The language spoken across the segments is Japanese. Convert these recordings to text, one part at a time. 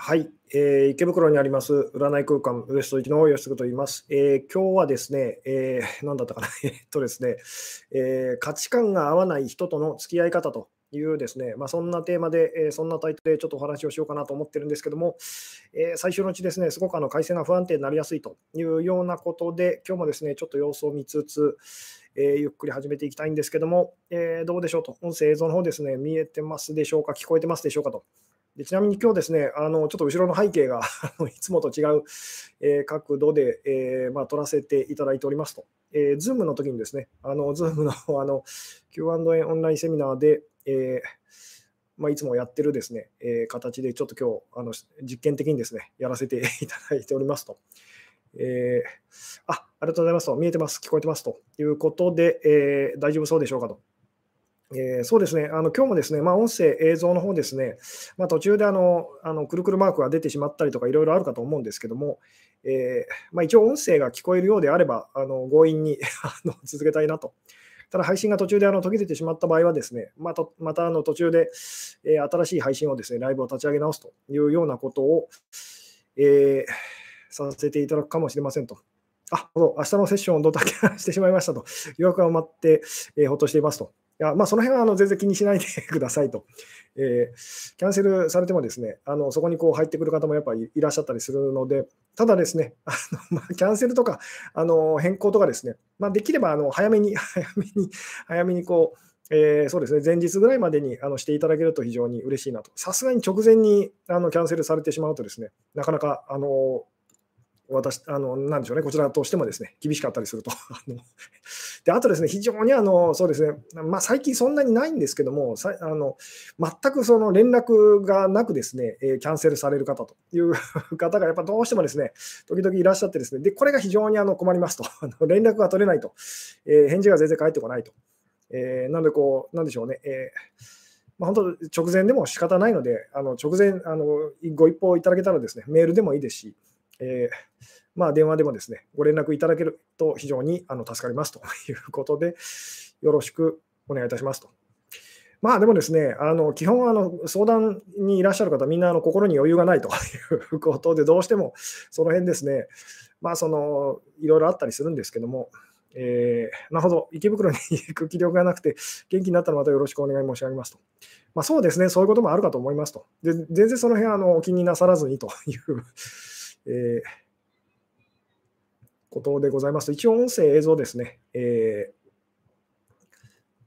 はい、えー、池袋にあります占い空間ウエスト1の吉嗣と言います。えー、今日はですね、えー、何だったかな、えっとですね、えー、価値観が合わない人との付き合い方というですね、まあ、そんなテーマで、えー、そんなタイトルでちょっとお話をしようかなと思ってるんですけども、えー、最初のうちですね、すごくあの回線が不安定になりやすいというようなことで、今日もですね、ちょっと様子を見つつ、えー、ゆっくり始めていきたいんですけども、えどうでしょうと、音声、映像の方ですね、見えてますでしょうか、聞こえてますでしょうかと。でちなみに今日ですね、あのちょっと後ろの背景が いつもと違う、えー、角度で、えー、まあ、撮らせていただいておりますと。えー、Zoom の時にですね、あの Zoom の あの Q&A オンラインセミナーで、えまあ、いつもやってるですね、え形でちょっと今日あの実験的にですね、やらせていただいておりますと。えあ、ありがとうございますと。見えてます、聞こえてますということで、え大丈夫そうでしょうかと。えー、そうですね、あの今日もですね、まあ、音声、映像の方ですね、まあ、途中であのあのくるくるマークが出てしまったりとか、いろいろあるかと思うんですけども、えー、まあ、一応、音声が聞こえるようであれば、あの強引に あの続けたいなと。ただ、配信が途中であの途切れてしまった場合はですね、またまたあの途中で、えー、新しい配信をですね、ライブを立ち上げ直すというようなことを、えさせていただくかもしれませんと。あ、明日のセッションをドタキャしてしまいましたと。予約が埋まって、えー、ほっとしていますと。やまあ、その辺はあの全然気にしないで くださいと、えー、キャンセルされてもですねあのそこにこう入ってくる方もやっぱりいらっしゃったりするので、ただですね、あのまあ、キャンセルとかあの変更とかですね、まあ、できればあの早めに、早めに、早めにこう、えー、そうですね、前日ぐらいまでにあのしていただけると非常に嬉しいなと。さすがに直前にあのキャンセルされてしまうとですね、なかなかあの私、あの、なんでしょうね、こちらとしてもですね、厳しかったりすると。で、あとですね、非常にあの、そうですね、まあ、最近そんなにないんですけども、さあの全くその連絡がなくですね、えキャンセルされる方という 方がやっぱどうしてもですね、時々いらっしゃってですね、で、これが非常にあの困りますと。連絡が取れないと。えー、返事が全然返ってこないと。えー、なので、こう、なんでしょうね、えーまあ、本当、直前でも仕方ないので、あの直前あの、ご一報いただけたらですね、メールでもいいですし、えー、まあ、電話でもですね、ご連絡いただけると非常にあの助かりますと いうことで、よろしくお願いいたしますと。まあでもですね、あの基本あの相談にいらっしゃる方、みんなあの心に余裕がないと いうことで、どうしてもその辺ですね、まあそのいろいろあったりするんですけども、えー、なるほど、池袋に 行く気力がなくて、元気になったらまたよろしくお願い申し上げますと。まあ、そうですね、そういうこともあるかと思いますと。で全然その辺あのお気になさらずにというえー、ことでございます。一応、音声、映像ですね。えー、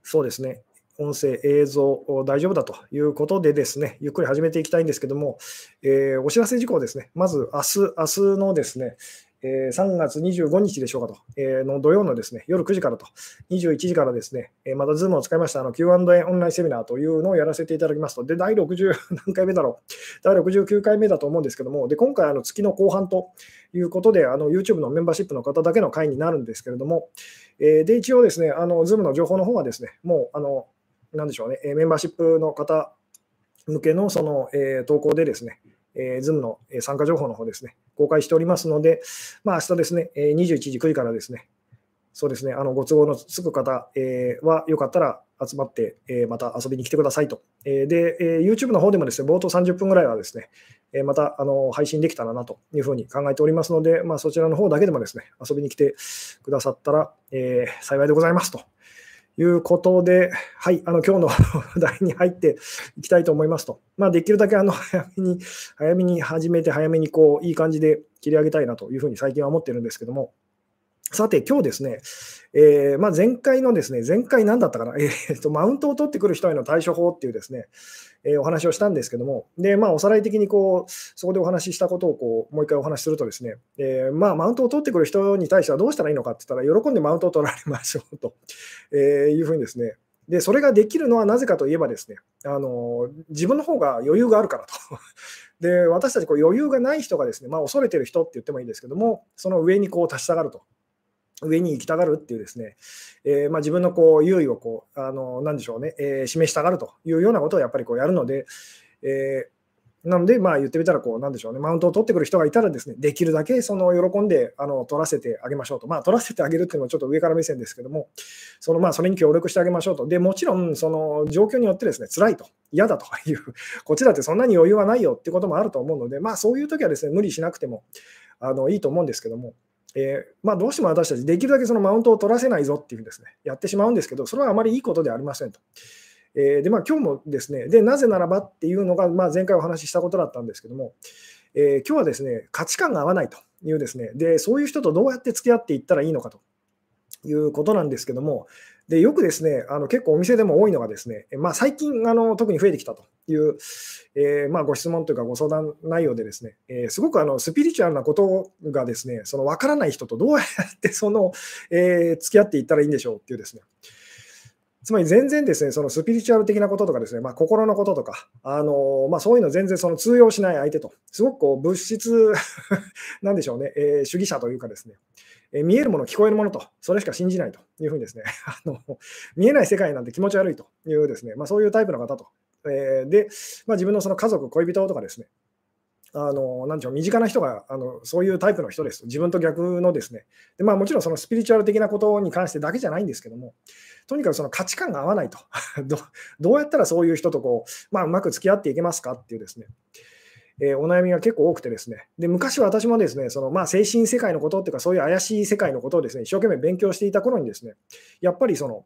そうですね。音声、映像大丈夫だということでですね、ゆっくり始めていきたいんですけども、えー、お知らせ事項ですね。まず、明日、明日のですね、え3月25日でしょうかと、えの土曜のですね夜9時からと、21時からですね、えまた Zoom を使いましたあの Q&A オンラインセミナーというのをやらせていただきますと、で、第60 何回目だろう、第69回目だと思うんですけども、で今回、の月の後半ということで、あの YouTube のメンバーシップの方だけの会になるんですけれども、えで、一応ですね、あの Zoom の情報の方はですね、もう、あの、なんでしょうね、メンバーシップの方向けのその、え投稿でですね、えー、Zoom の参加情報の方ですね、公開しておりますので、まあ、明日ですね、21時9時からですね、そうですね、あのご都合のつく方、えー、はよかったら集まって、えー、また遊びに来てくださいと。えー、で、えー、YouTube の方でもですね、冒頭30分ぐらいはですね、えまたあの配信できたらなというふうに考えておりますので、まあ、そちらの方だけでもですね、遊びに来てくださったら、え幸いでございますということで、はい、あの今日の 話題に入っていきたいと思いますと、まあ、できるだけ あの早めに早めに始めて、早めにこういい感じで切り上げたいなというふうに最近は思ってるんですけども、さて、今日ですね、えー、まあ、前回のですね、前回何だったかな、えーと、マウントを取ってくる人への対処法っていうですね、えー、お話をしたんですけども、で、まあ、おさらい的にこう、そこでお話ししたことをこう、もう一回お話しするとですね、えー、まあ、マウントを取ってくる人に対してはどうしたらいいのかって言ったら、喜んでマウントを取られましょうと、えいうふうにですね、で、それができるのはなぜかといえばですね、あの自分の方が余裕があるからと。で、私たちこう余裕がない人がですね、まあ、恐れてる人って言ってもいいですけども、その上にこう達したがると。上に行きたがるっていうですね、えー、まあ、自分のこう優位をこう、あの、なんでしょうね、えー、示したがるというようなことをやっぱりこうやるので、え、なので、まあ言ってみたら、こう、なんでしょうね、マウントを取ってくる人がいたらですね、できるだけその喜んであの取らせてあげましょうと。まあ、取らせてあげるっていうのはちょっと上から目線ですけども、そのまあ、それに協力してあげましょうと。で、もちろん、その状況によってですね、辛いと、嫌だという、こっちだってそんなに余裕はないよってこともあると思うので、まあ、そういう時はですね、無理しなくてもあのいいと思うんですけども、えー、まあ、どうしても私たち、できるだけそのマウントを取らせないぞっていうふうにですね、やってしまうんですけど、それはあまりいいことではありませんと。えー、で、まあ、今日もですね、で、なぜならばっていうのが、まあ、前回お話ししたことだったんですけども、えー、今日はですね、価値観が合わないというですね、で、そういう人とどうやって付き合っていったらいいのかということなんですけども、でよくですね、あの結構お店でも多いのがですね、まあ、最近あの特に増えてきたという、えー、まあ、ご質問というかご相談内容でですね、えー、すごくあのスピリチュアルなことがですね、その分からない人とどうやって その、えー、付き合っていったらいいんでしょうっていうですね、つまり全然ですね、そのスピリチュアル的なこととかですね、まあ、心のこととか、あのまあ、そういうの全然その通用しない相手と、すごくこう物質 なんでしょうね、えー、主義者というかですね、え、見えるもの、聞こえるものと、それしか信じないというふうにですね、あの見えない世界なんて気持ち悪いというですね、まあ、そういうタイプの方と、えー、で、まあ、自分のその家族、恋人とかですね、あのなんでしょう身近な人があのそういうタイプの人です。自分と逆のですね。でまあ、もちろんそのスピリチュアル的なことに関してだけじゃないんですけども、とにかくその価値観が合わないと ど。どうやったらそういう人とこう、まあ、うまく付き合っていけますかっていうですね。えー、お悩みが結構多くてですね、で昔は私もですね、そのまあ精神世界のことっていうか、そういう怪しい世界のことをですね、一生懸命勉強していた頃にですね、やっぱりその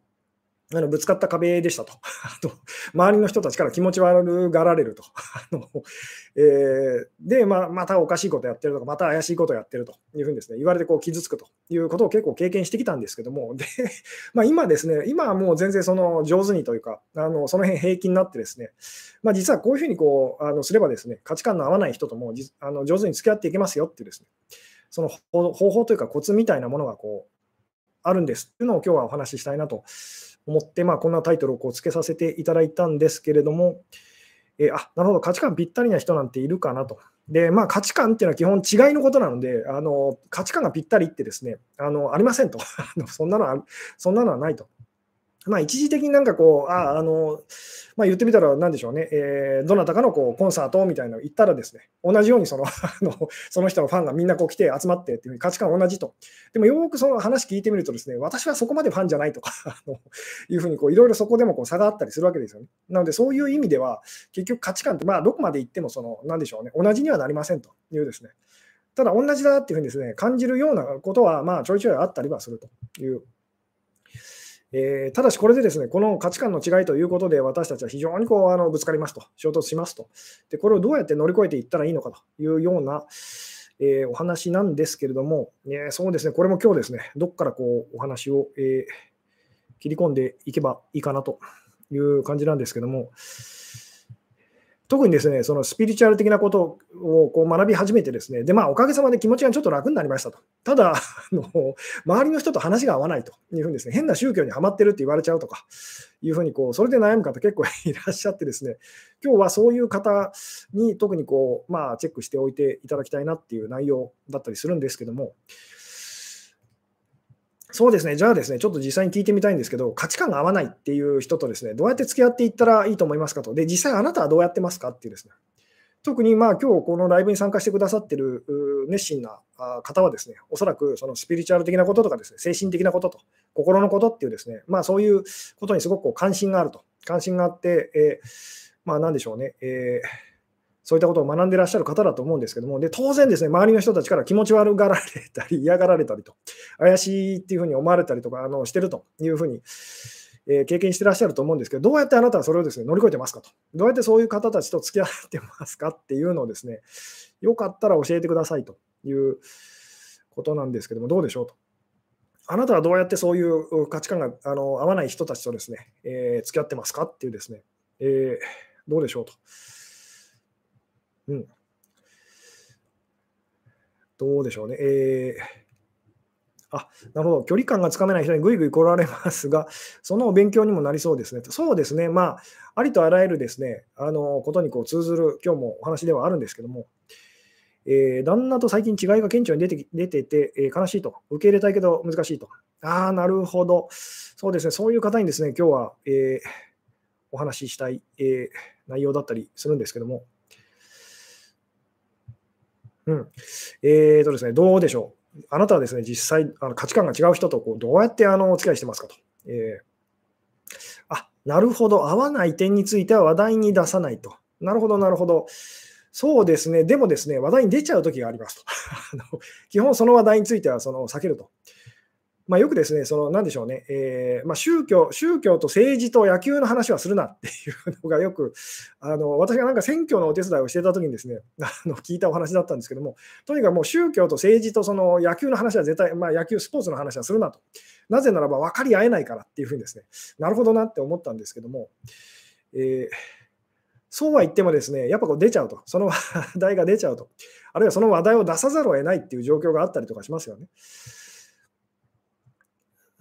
あのぶつかった壁でしたと。あと周りの人たちから気持ち悪がられると。あのえー、で、まあ、またおかしいことやってるとか、また怪しいことやってるというふうにですね、言われてこう傷つくということを結構経験してきたんですけども、で まあ、今ですね、今はもう全然その上手にというか、あのその辺平気になってですね、まあ、実はこういうふうにこうあのすればですね、価値観の合わない人ともあの上手に付き合っていけますよっていうですね、その方法というかコツみたいなものがこうあるんですっていうのを今日はお話ししたいなと思って、まあ、こんなタイトルをこうつけさせていただいたんですけれども、えー、あなるほど、価値観ぴったりな人なんているかなと。で、まあ、価値観っていうのは基本違いのことなので、あの価値観がぴったりってですね、あのありませんと そんなのは。そんなのはないと。まあ、一時的になんかこう、ああの、まあ、言ってみたら、なんでしょうね、えー、どなたかのこうコンサートみたいなの行ったらですね、同じようにその その人のファンがみんなこう来て集まってっていう価値観同じと。でもよくその話聞いてみるとですね、私はそこまでファンじゃないとか いうふうにこういろいろそこでもこう差があったりするわけですよね。なので、そういう意味では、結局価値観って、まあ、どこまで行ってもその、なんでしょうね、同じにはなりませんというですね。ただ、同じだっていうふうにですね、感じるようなことは、まあ、ちょいちょいあったりはするというえー、ただしこれでですね、この価値観の違いということで、私たちは非常にこうあのぶつかりますと、衝突しますと。で、これをどうやって乗り越えていったらいいのかというような、えー、お話なんですけれども、えー、そうですね、これも今日ですね、どこからこうお話を、え切り込んでいけばいいかなという感じなんですけども、特にですね、そのスピリチュアル的なことをこう学び始めてですね、で、まあ、おかげさまで気持ちがちょっと楽になりましたと。ただ、あの周りの人と話が合わないというふうにですね、変な宗教にはまってるって言われちゃうとか、いうふうにこう、それで悩む方結構いらっしゃってですね、今日はそういう方に特にこう、まあ、チェックしておいていただきたいなっていう内容だったりするんですけども、そうですね、じゃあですね、ちょっと実際に聞いてみたいんですけど、価値観が合わないっていう人とですね、どうやって付き合っていったらいいと思いますかと。で、実際あなたはどうやってますかっていうですね。特にまあ今日このライブに参加してくださってる熱心な方はですね、おそらくそのスピリチュアル的なこととかですね、精神的なことと、心のことっていうですね、まあそういうことにすごくこう関心があると。関心があって、えー、まあなんでしょうね、えーそういったことを学んでらっしゃる方だと思うんですけども、で当然ですね、周りの人たちから気持ち悪がられたり、嫌がられたりと、怪しいっていうふうに思われたりとかあのしてるというふうに、えー、経験してらっしゃると思うんですけど、どうやってあなたはそれをですね乗り越えてますかと、どうやってそういう方たちと付き合ってますかっていうのをですね、よかったら教えてくださいということなんですけども、どうでしょうと。あなたはどうやってそういう価値観があの合わない人たちとですね、えー、付き合ってますかっていうですね、えー、どうでしょうと。うん。どうでしょうね。えーあなるほど、距離感がつかめない人にぐいぐい来られますが、そのお勉強にもなりそうですね。そうですね、まあ、ありとあらゆるですね、あのことにこう通ずる、今日もお話ではあるんですけども、えー、旦那と最近違いが顕著に出て出てて、えー、悲しいと、受け入れたいけど難しいと。ああ、なるほど、そうですね、そういう方にですね、今日は、えー、お話ししたい、え内容だったりするんですけども、うん。えーとですね、どうでしょう。あなたはですね、実際、あの価値観が違う人とこうどうやってあのお付き合いしてますかと。えー、あ、なるほど、合わない点については話題に出さないと。なるほど、なるほど。そうですね、でもですね、話題に出ちゃうときがありますと。基本、その話題についてはその避けると。まあ、よくですね、その、なんでしょうね、えー、まあ、宗教、宗教と政治と野球の話はするなっていうのがよく、あの、私がなんか選挙のお手伝いをしてたときにですね、あの、聞いたお話だったんですけども、とにかくもう宗教と政治とその野球の話は絶対、まあ、野球、スポーツの話はするなと。なぜならば分かり合えないからっていうふうにですね、なるほどなって思ったんですけども、えー、そうは言ってもですね、やっぱこう出ちゃうと、その話題が出ちゃうと、あるいはその話題を出さざるを得ないっていう状況があったりとかしますよね。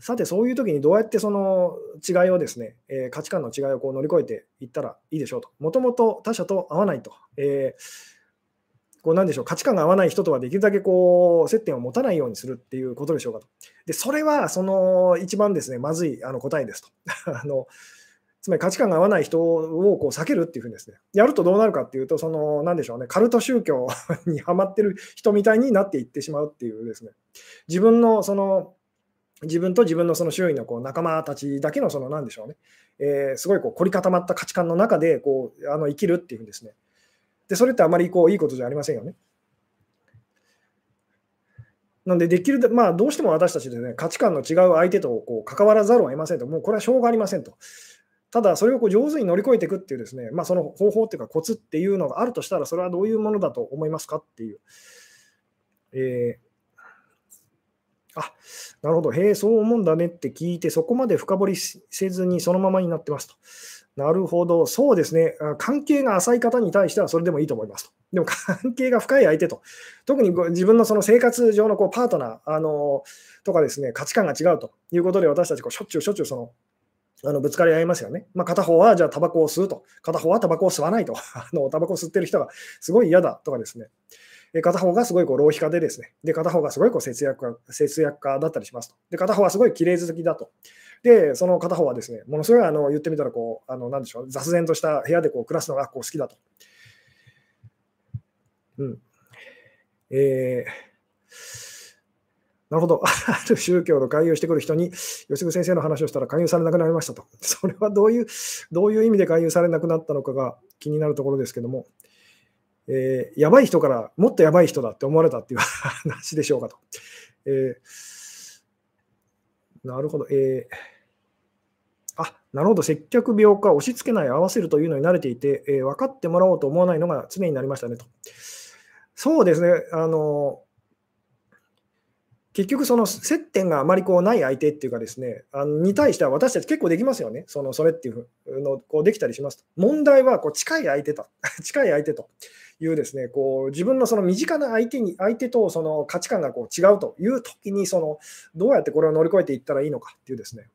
さて、そういう時にどうやってその違いをですね、えー、価値観の違いをこう乗り越えていったらいいでしょうと。もともと他者と合わないと。えー、こうなんでしょう価値観が合わない人とはできるだけこう接点を持たないようにするっていうことでしょうかと。で、それはその一番ですね、まずいあの答えですと。あのつまり価値観が合わない人をこう避けるっていうふうにですね、やるとどうなるかっていうと、その、なんでしょうね、カルト宗教にはまってる人みたいになっていってしまうっていうですね、自分のその自分と自分のその周囲のこう仲間たちだけのその何でしょうね、えー、すごいこう凝り固まった価値観の中でこうあの生きるっていうふうですね。で、それってあまりこういいことじゃありませんよね。なんで、できる、まあ、どうしても私たちでね、価値観の違う相手とこう関わらざるを得ませんと、もうこれはしょうがありませんと。ただ、それをこう上手に乗り越えていくっていうですね、まあ、その方法っていうか、コツっていうのがあるとしたら、それはどういうものだと思いますかっていう。えーあ、なるほど。へえ、そう思うんだねって聞いて、そこまで深掘りせずにそのままになってますと。なるほど。そうですね。関係が浅い方に対してはそれでもいいと思いますと。でも関係が深い相手と、特に自分のその生活上のこうパートナーあのとかですね、価値観が違うということで、私たちこうしょっちゅうしょっちゅうそのあのぶつかり合いますよね。まあ、片方はじゃあタバコを吸うと、片方はタバコを吸わないと、あのタバコを吸ってる人がすごい嫌だとかですね、片方がすごいこう浪費家でですね、で片方がすごいこう節約家節約家だったりしますと。で、片方はすごい綺麗好きだと。で、その片方はですね、ものすごいあの言ってみたらこう、あのなんでしょう、雑然とした部屋でこう暮らすのがこう好きだと。うん。えー、なるほど。あ る宗教の勧誘してくる人に、吉久先生の話をしたら勧誘されなくなりましたと。それはどういう、どういう意味で勧誘されなくなったのかが気になるところですけども、えー、やばい人からもっとやばい人だって思われたっていう 話でしょうかと。えー、なるほど。えー、あ、なるほど。接客病か押し付けない合わせるというのに慣れていて、えー、分かってもらおうと思わないのが常になりましたねと。そうですね。あの、結局その接点があまりこうない相手っていうかですね、あのに対しては私たち結構できますよね。そのそれっていうのこうできたりしますと。問題はこう近い相手と、近い相手と。いうですね、こう自分のその身近な相手に、相手とその価値観がこう違うという時に、そのどうやってこれを乗り越えていったらいいのかっていうですね。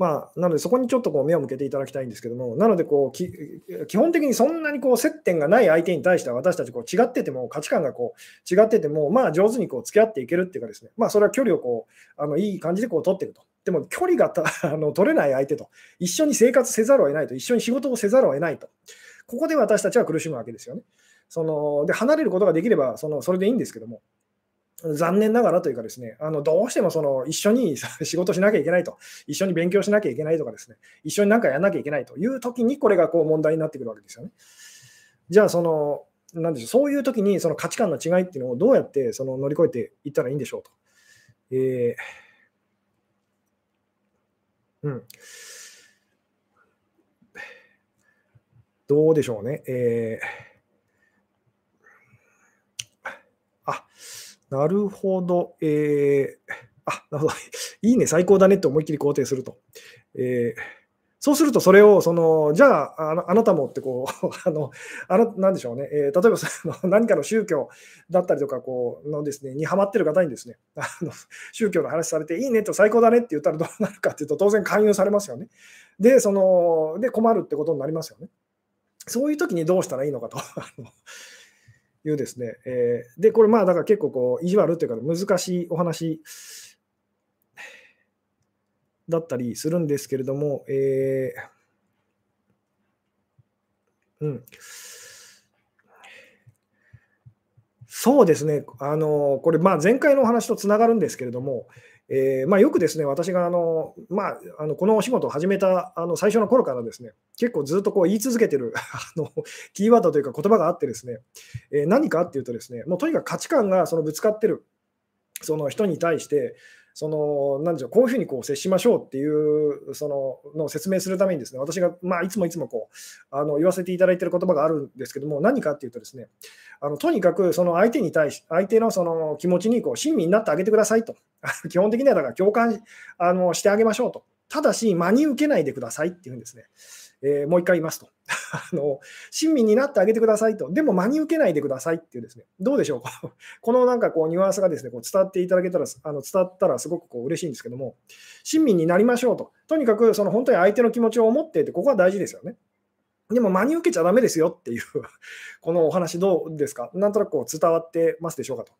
まあ、なので、そこにちょっとこう目を向けていただきたいんですけども、なのでこう基本的にそんなにこう接点がない相手に対しては、私たちこう違ってても、価値観がこう違ってても、まあ、上手にこう付き合っていけるっていうかですね、まあ、それは距離をこうあのいい感じでこう取っていくと。でも距離がた あの取れない相手と、一緒に生活せざるを得ないと、一緒に仕事をせざるを得ないと、ここで私たちは苦しむわけですよね。そので離れることができればそのそれでいいんですけども、残念ながらというかですね、あのどうしてもその一緒に 仕事しなきゃいけないと、一緒に勉強しなきゃいけないとかですね、一緒に何かやらなきゃいけないという時にこれがこう問題になってくるわけですよね。じゃあその、なんでしょう、そういう時にその価値観の違いっていうのをどうやってその乗り越えていったらいいんでしょうと。えーうん。どうでしょうね。えー、あ、なるほど。えー、あ、なるほど。いいね、最高だねって思いっきり肯定すると。えーそうすると、それを、その、じゃあ、あのあなたもってこう、あの、あの、なんでしょうね、えー、例えばその何かの宗教だったりとか、こう、のですね、にハマってる方にですね、あの宗教の話されて、いいねと最高だねって言ったらどうなるかっていうと、当然勧誘されますよね。で、その、で、困るってことになりますよね。そういう時にどうしたらいいのかと。いうですね、えー、で、これまあ、だから結構こう、意地悪というか難しいお話だったりするんですけれども、えうん。そうですね、あのこれ、まあ、前回のお話とつながるんですけれども、えー、まあ、よくですね、私があの、まあ、あのこのお仕事を始めたあの最初の頃からですね、結構ずっとこう言い続けてる あのキーワードというか言葉があってですね、えー、何かっていうとですね、もうとにかく価値観がそのぶつかってるその人に対して、そのなんでしょうこういうふうにこう接しましょうっていうそのの説明するためにですね私が、まあ、いつもいつもこうあの言わせていただいている言葉があるんですけども何かっていうとですねあのとにかくその相手に対し相手のその気持ちにこう親身になってあげてくださいと。基本的にはだから共感あのしてあげましょうと。ただし真に受けないでくださいっていうんですね。えー、もう一回言いますと。あの、親身になってあげてくださいと、でも真に受けないでくださいっていうですね、どうでしょう？か、このなんかこうニュアンスがですねこう伝わっていただけたら、あの伝わったらすごくこう嬉しいんですけども、親身になりましょうと、とにかくその本当に相手の気持ちを思っていて、ここは大事ですよね。でも真に受けちゃだめですよっていう このお話どうですか？なんとなくこう伝わってますでしょうかと。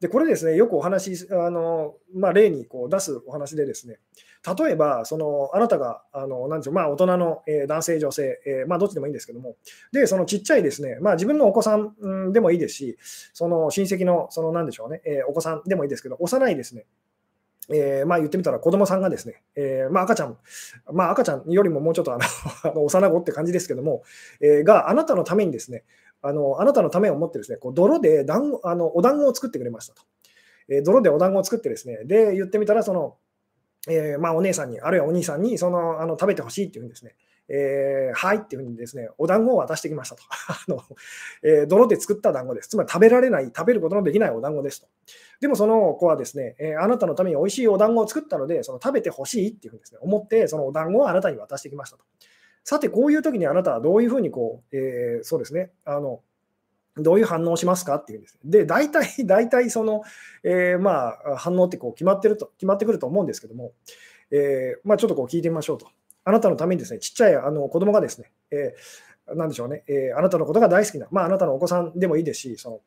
で、これですね、よくお話、あのまあ、例にこう出すお話でですね、例えば、そのあなたが、あのなんでしょう、まあ、大人の、えー、男性、女性、えー、まあ、どっちでもいいんですけども、で、そのちっちゃいですね、まあ、自分のお子さん、うん、でもいいですし、その親戚の、そのなんでしょうね、えー、お子さんでもいいですけど、幼いですね、えー、まあ言ってみたら子供さんがですね、えー、まあ赤ちゃん、まあ赤ちゃんよりももうちょっとあの 幼子って感じですけども、えー、があなたのためにですね、あのあなたのためを思ってですね、こう泥で団あのお団子を作ってくれましたと。え泥でお団子を作ってですね、で、言ってみたら、その、えー、まあ、お姉さんに、あるいはお兄さんに、その、あの食べてほしいっていうんですね、えー、はいっていうふうにですね、お団子を渡してきましたと。あのえー、泥で作った団子です。つまり食べられない、食べることのできないお団子ですと。でもその子はですね、えー、あなたのために美味しいお団子を作ったので、その食べてほしいっていうふうにですね、思って、そのお団子をあなたに渡してきましたと。さて、こういう時にあなたはどういうふうにこう、えそうですね、あの、どういう反応をしますかっていうんです。で、大体、大体その、えー、まあ、反応ってこう決まってると、決まってくると思うんですけども、えー、まあ、ちょっとこう聞いてみましょうと。あなたのためにですね、ちっちゃいあの子供がですね、えー、なんでしょうね、えー、あなたのことが大好きな、まあ、あなたのお子さんでもいいですし、その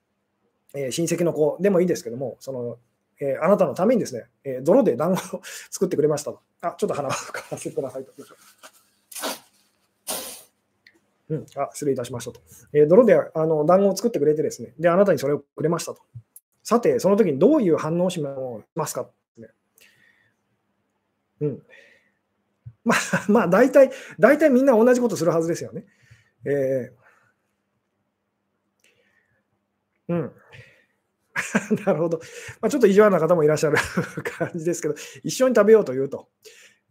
えー、親戚の子でもいいですけども、そのえー、あなたのためにですね、えー、泥で団子を 作ってくれましたと。あ、ちょっと鼻を かわせてくださいと。うん、あ失礼いたしましたと。えー、泥であの団子を作ってくれてですね、で、あなたにそれをくれましたと。さて、その時にどういう反応をしますか、うん。まあ、まあ、大体、大体みんな同じことするはずですよね。えー、うん。なるほど。まあ、ちょっと意地悪な方もいらっしゃる 感じですけど、一緒に食べようというと。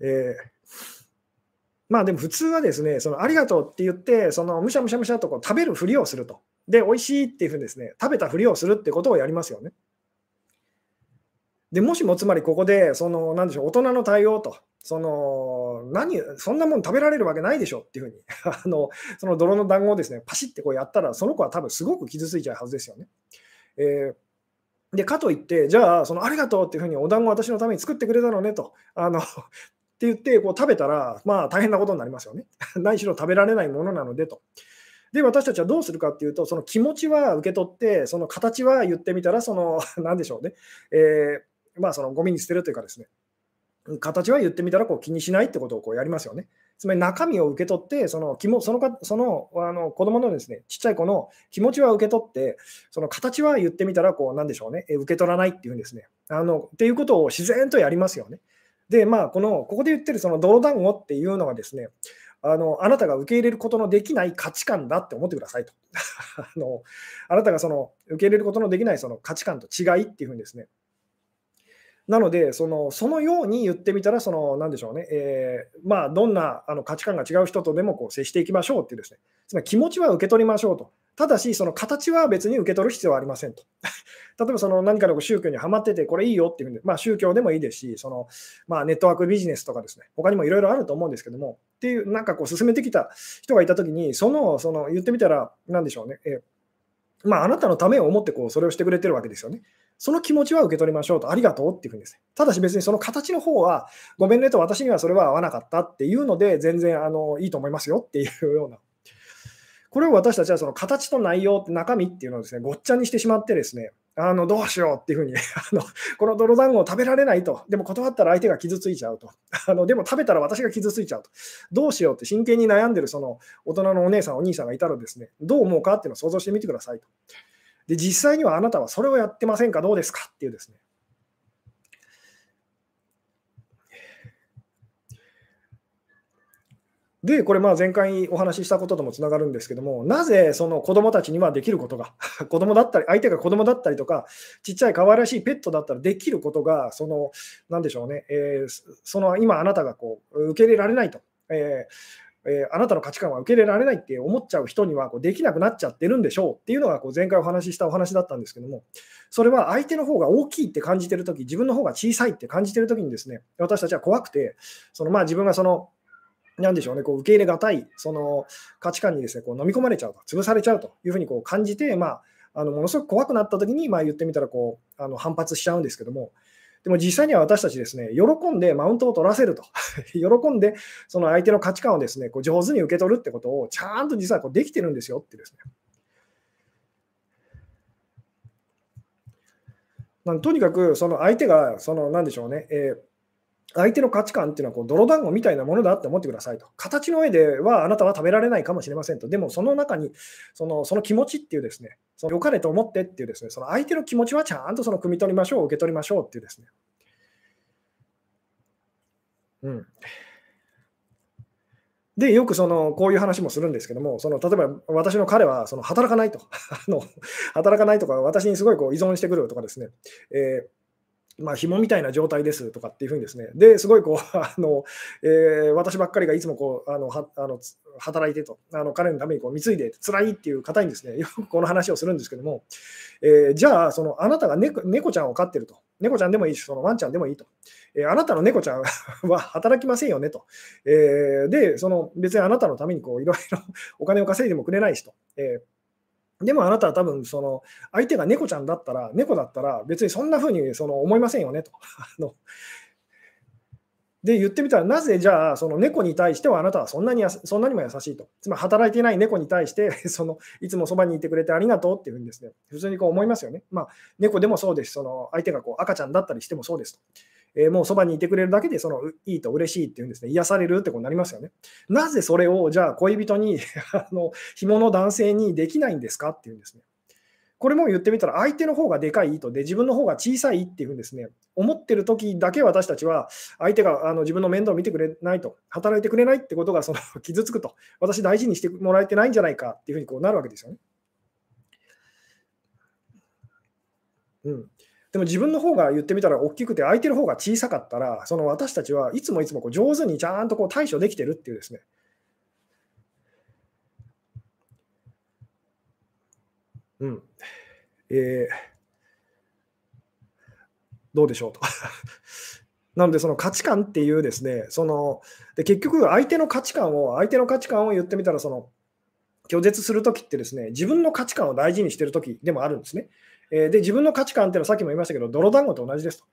えーまあでも普通はですね、そのありがとうって言って、そのむしゃむしゃむしゃとこう食べるふりをすると。で、美味しいっていうふうにですね、食べたふりをするってことをやりますよね。で、もしもつまりここで、その、なんでしょう、大人の対応と、その、何、そんなもん食べられるわけないでしょっていうふうに、あの、その泥の団子をですね、パシってこうやったら、その子は多分すごく傷ついちゃうはずですよね。えー、で、かといって、じゃあ、そのありがとうっていうふうにお団子私のために作ってくれたのねと、あのって言ってこう食べたら、まあ、大変なことになりますよね。何しろ食べられないものなのでと。で、私たちはどうするかっていうと、その気持ちは受け取って、その形は言ってみたら、その、なんでしょうね、えー、まあ、そのゴミに捨てるというかですね、形は言ってみたらこう気にしないってことをこうやりますよね。つまり中身を受け取って、その気もそのかそのあの子供のですねちっちゃい子の気持ちは受け取って、その形は言ってみたらこうなんでしょうね、受け取らないっていうんですね。あのっていうことを自然とやりますよね。で、まあ、この、ここで言ってるその泥団子っていうのはですね、あのあなたが受け入れることのできない価値観だって思ってくださいと。あのあなたがその受け入れることのできないその価値観と違いっていうふうにですね。なので、そのそのように言ってみたら、そのなんでしょうね、えー、まあ、どんなあの価値観が違う人とでもこう接していきましょうっていうですね、つまり気持ちは受け取りましょうと。ただし、その形は別に受け取る必要はありませんと。例えばその何かの宗教にはまってて、これいいよっていうふうに、まあ、宗教でもいいですし、そのまあ、ネットワークビジネスとかですね、他にもいろいろあると思うんですけども、っていう、なんかこう、進めてきた人がいたときに、その、その言ってみたら、なんでしょうね、えまあ、あなたのためを思ってこうそれをしてくれてるわけですよね。その気持ちは受け取りましょうと、ありがとうっていうふうにですね。ただし別にその形の方は、ごめんねと私にはそれは合わなかったっていうので、全然あのいいと思いますよっていうようなこれを私たちはその形と内容、中身っていうのをですね、ごっちゃにしてしまってですね、あのどうしようっていうふうに あの、この泥団子を食べられないと、でも断ったら相手が傷ついちゃうと、あのでも食べたら私が傷ついちゃうと、どうしようって真剣に悩んでるその大人のお姉さん、お兄さんがいたらですね、どう思うかっていうのを想像してみてくださいと。で、実際にはあなたはそれをやってませんか、どうですか？っていうですね。で、これ、前回お話ししたことともつながるんですけども、なぜその子供たちにはできることが、子供だったり、相手が子供だったりとか、ちっちゃい可愛らしいペットだったらできることが、その、なんでしょうね、えー、その今あなたがこう受け入れられないと。えーえー、あなたの価値観は受け入れられないって思っちゃう人にはこうできなくなっちゃってるんでしょうっていうのがこう前回お話ししたお話だったんですけども、それは相手の方が大きいって感じてるとき、自分の方が小さいって感じてるときにですね、私たちは怖くて、そのまあ自分がそのなんでしょうね、こう受け入れがたいその価値観にですねこう飲み込まれちゃうと、潰されちゃうというふうにこう感じて、まあ、あのものすごく怖くなったときに、まあ、言ってみたらこうあの反発しちゃうんですけども、でも実際には私たちですね、喜んでマウントを取らせると、喜んでその相手の価値観をですねこう上手に受け取るってことをちゃんと実はこうできてるんですよってですね。とにかくその相手がその何でしょうね、えー相手の価値観っていうのはこう泥団子みたいなものだって思ってくださいと。形の上ではあなたは食べられないかもしれませんと。でもその中にそのその気持ちっていうですね、その良かれと思ってっていうですね、その相手の気持ちはちゃんとその汲み取りましょう、受け取りましょうっていうですね。うん。で、よくそのこういう話もするんですけども、その例えば私の彼はその働かないと あの、働かないとか、私にすごいこう依存してくるとかですね、えーまあ、紐みたいな状態ですとかっていうふうにですね、ですごいこう あの、えー、私ばっかりがいつもこうあのはあの働いてと、あの彼のためにこう貢いで辛いっていう方にですね、よくこの話をするんですけども、えー、じゃあ、そのあなたが猫猫ちゃんを飼ってると、猫ちゃんでもいいし、そのワンちゃんでもいいと、えー、あなたの猫ちゃんは 働きませんよねと、え、で、その別にあなたのためにこういろいろお金を稼いでもくれないしと。えーでもあなたは多分その相手が猫ちゃんだったら、猫だったら別にそんな風にその思いませんよねと。で言ってみたら、なぜじゃあその猫に対してはあなたはそんなにそんなにも優しいと。つまり働いていない猫に対して そのいつもそばにいてくれてありがとうっていうふうにですね、普通にこう思いますよね。まあ、猫でもそうです。その相手がこう赤ちゃんだったりしてもそうですと。えー、もうそばにいてくれるだけでそのいいと嬉しいっていうんですね、癒されるってことになりますよね。なぜそれをじゃあ恋人に あの紐の男性にできないんですかっていうんですね。これも言ってみたら相手の方がでかいとで自分の方が小さいっていうふうにですね思ってる時だけ私たちは相手があの自分の面倒を見てくれないと働いてくれないってことがその 傷つくと私大事にしてもらえてないんじゃないかっていうふうにこうなるわけですよね。うん、でも自分の方が言ってみたら大きくて相手の方が小さかったら、その私たちはいつもいつもこう上手にちゃんとこう対処できてるっていうですね。うん。えー、どうでしょうと。なので、その価値観っていうですね、そので結局、相手の価値観を、相手の価値観を言ってみたら、その拒絶するときってですね、自分の価値観を大事にしてるときでもあるんですね。えで、自分の価値観っていうのはさっきも言いましたけど、泥団子と同じですと。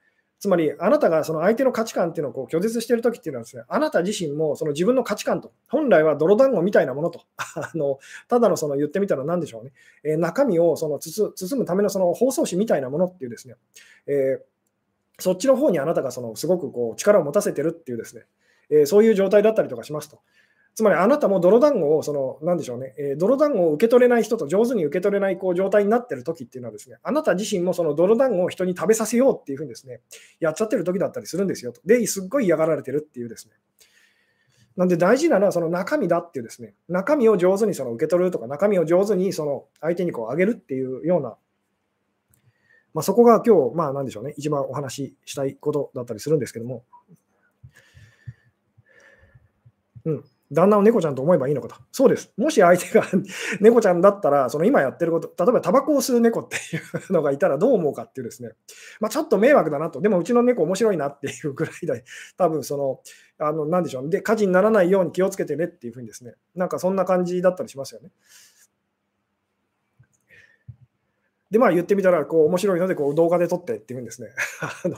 つまり、あなたがその相手の価値観っていうのをこう拒絶しているときっていうのはですね、あなた自身もその自分の価値観と、本来は泥団子みたいなものと、あのただのその言ってみたら何でしょうね、えー、中身をその包むためのその包装紙みたいなものっていうですね、えー、そっちの方にあなたがそのすごくこう力を持たせてるっていうですね、えー、そういう状態だったりとかしますと。つまりあなたも泥団子を、その、なんでしょうね、えー、泥団子を受け取れない人と上手に受け取れないこう状態になってる時っていうのはですね、あなた自身もその泥団子を人に食べさせようっていうふうにですね、やっちゃってる時だったりするんですよと。で、すっごい嫌がられてるっていうですね。なんで大事なのはその中身だっていうですね、中身を上手にその受け取るとか、中身を上手にその相手にこうあげるっていうような、まあ、そこが今日、まあなんでしょうね、一番お話ししたいことだったりするんですけども、うん。旦那を猫ちゃんと思えばいいのかと。そうです。もし相手が 猫ちゃんだったら、その今やってること、例えばタバコを吸う猫っていうのがいたらどう思うかっていうですね、まあ、ちょっと迷惑だなと、でもうちの猫面白いなっていうぐらいで、多分その、あの、なんでしょう、で、火事にならないように気をつけてねっていうふうにですね、なんかそんな感じだったりしますよね。で、まあ言ってみたら、こう、面白いので、こう、動画で撮ってっていうんですね。あの、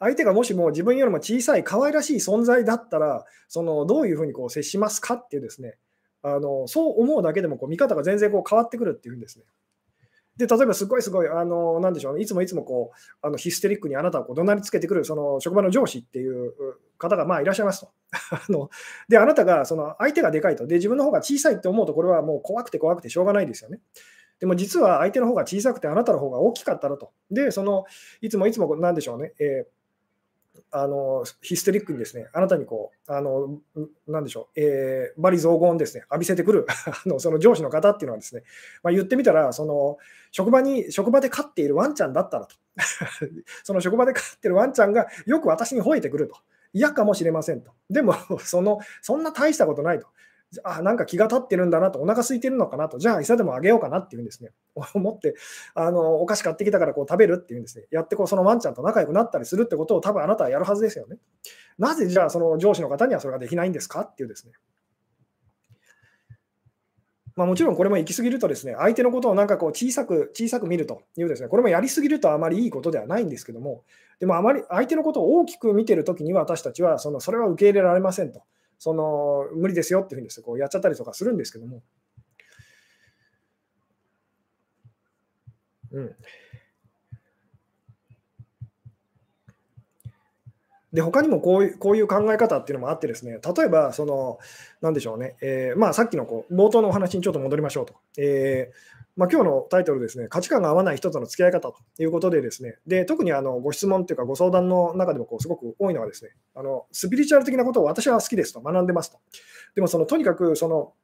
相手がもしも自分よりも小さい、可愛らしい存在だったら、その、どういうふうにこう接しますかっていうですね、あの、そう思うだけでも、こう、見方が全然こう変わってくるっていうんですね。で、例えばすごいすごい、あの、なんでしょうね、いつもいつもこう、あのヒステリックにあなたをこう怒鳴りつけてくる、その職場の上司っていう方がまあいらっしゃいますと。あので、あなたがその相手がでかいと。で、自分の方が小さいって思うと、これはもう怖くて怖くてしょうがないですよね。でも実は相手の方が小さくて、あなたの方が大きかったらと。で、その、いつもいつも、なんでしょうね、えーあのヒステリックにですね、あなたにこう、あのなんでしょう、えー、バリ雑言ですね、浴びせてくる あのその上司の方っていうのはですね、まあ、言ってみたら、その職場に、職場で飼っているワンちゃんだったらと、その職場で飼ってるワンちゃんがよく私に吠えてくると、嫌かもしれませんと。でも、そのそんな大したことないと。あなんか気が立ってるんだなと、お腹空いてるのかなと、じゃあ餌でもあげようかなっていうんですね、思って、あのお菓子買ってきたからこう食べるっていうんですね、やってこうそのワンちゃんと仲良くなったりするってことを多分あなたはやるはずですよね。なぜじゃあその上司の方にはそれができないんですかっていうですね。まあ、もちろんこれも行き過ぎるとですね、相手のことをなんかこう小さく小さく見るというですね、これもやりすぎるとあまりいいことではないんですけども、でもあまり相手のことを大きく見てるときには私たちはそのそれは受け入れられませんと。その無理ですよっていうふうにです、ね、こうやっちゃったりとかするんですけども。うん。で他にもこういうこういう考え方っていうのもあってですね、例えば、その、なんでしょうね、えー、まあ、さっきのこう冒頭のお話にちょっと戻りましょうと。えーまあ、今日のタイトルですね、価値観が合わない人との付き合い方ということでですね、で特にあのご質問というかご相談の中でもこうすごく多いのはですね、あのスピリチュアル的なことを私は好きですと、学んでますと。でもそのとにかくその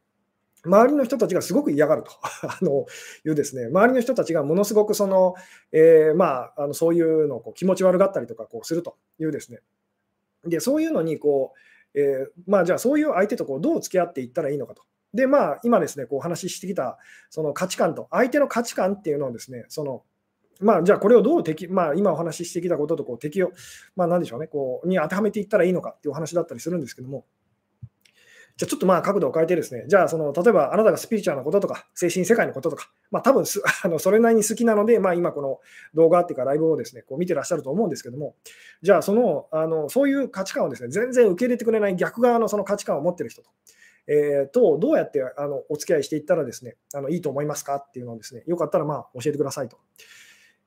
周りの人たちがすごく嫌がると あのいうですね、周りの人たちがものすごくその、えー、まあ、あのそういうのをこう気持ち悪がったりとかこうするというですね、でそういうのにこう、えー、まあ、じゃあそういう相手とこうどう付き合っていったらいいのかと。で、まあ、今ですね、こうお話ししてきたその価値観と、相手の価値観っていうのをですね、そのまあ、じゃあこれをどう適、まあ、今お話ししてきたこととこう適用、まあ、なんでしょうね、こうに当てはめていったらいいのかっていうお話だったりするんですけども、じゃちょっとまあ角度を変えてですね、じゃあその例えばあなたがスピリチュアルなこととか、精神世界のこととか、まあ多分す あのそれなりに好きなので、まあ今この動画っていうかライブをですね、こう見てらっしゃると思うんですけども、じゃあその、あのそういう価値観をですね、全然受け入れてくれない逆側のその価値観を持ってる人と、えー、とどうやってあのお付き合いしていったらですね、あのいいと思いますかっていうのをですね、よかったらまあ教えてくださいと。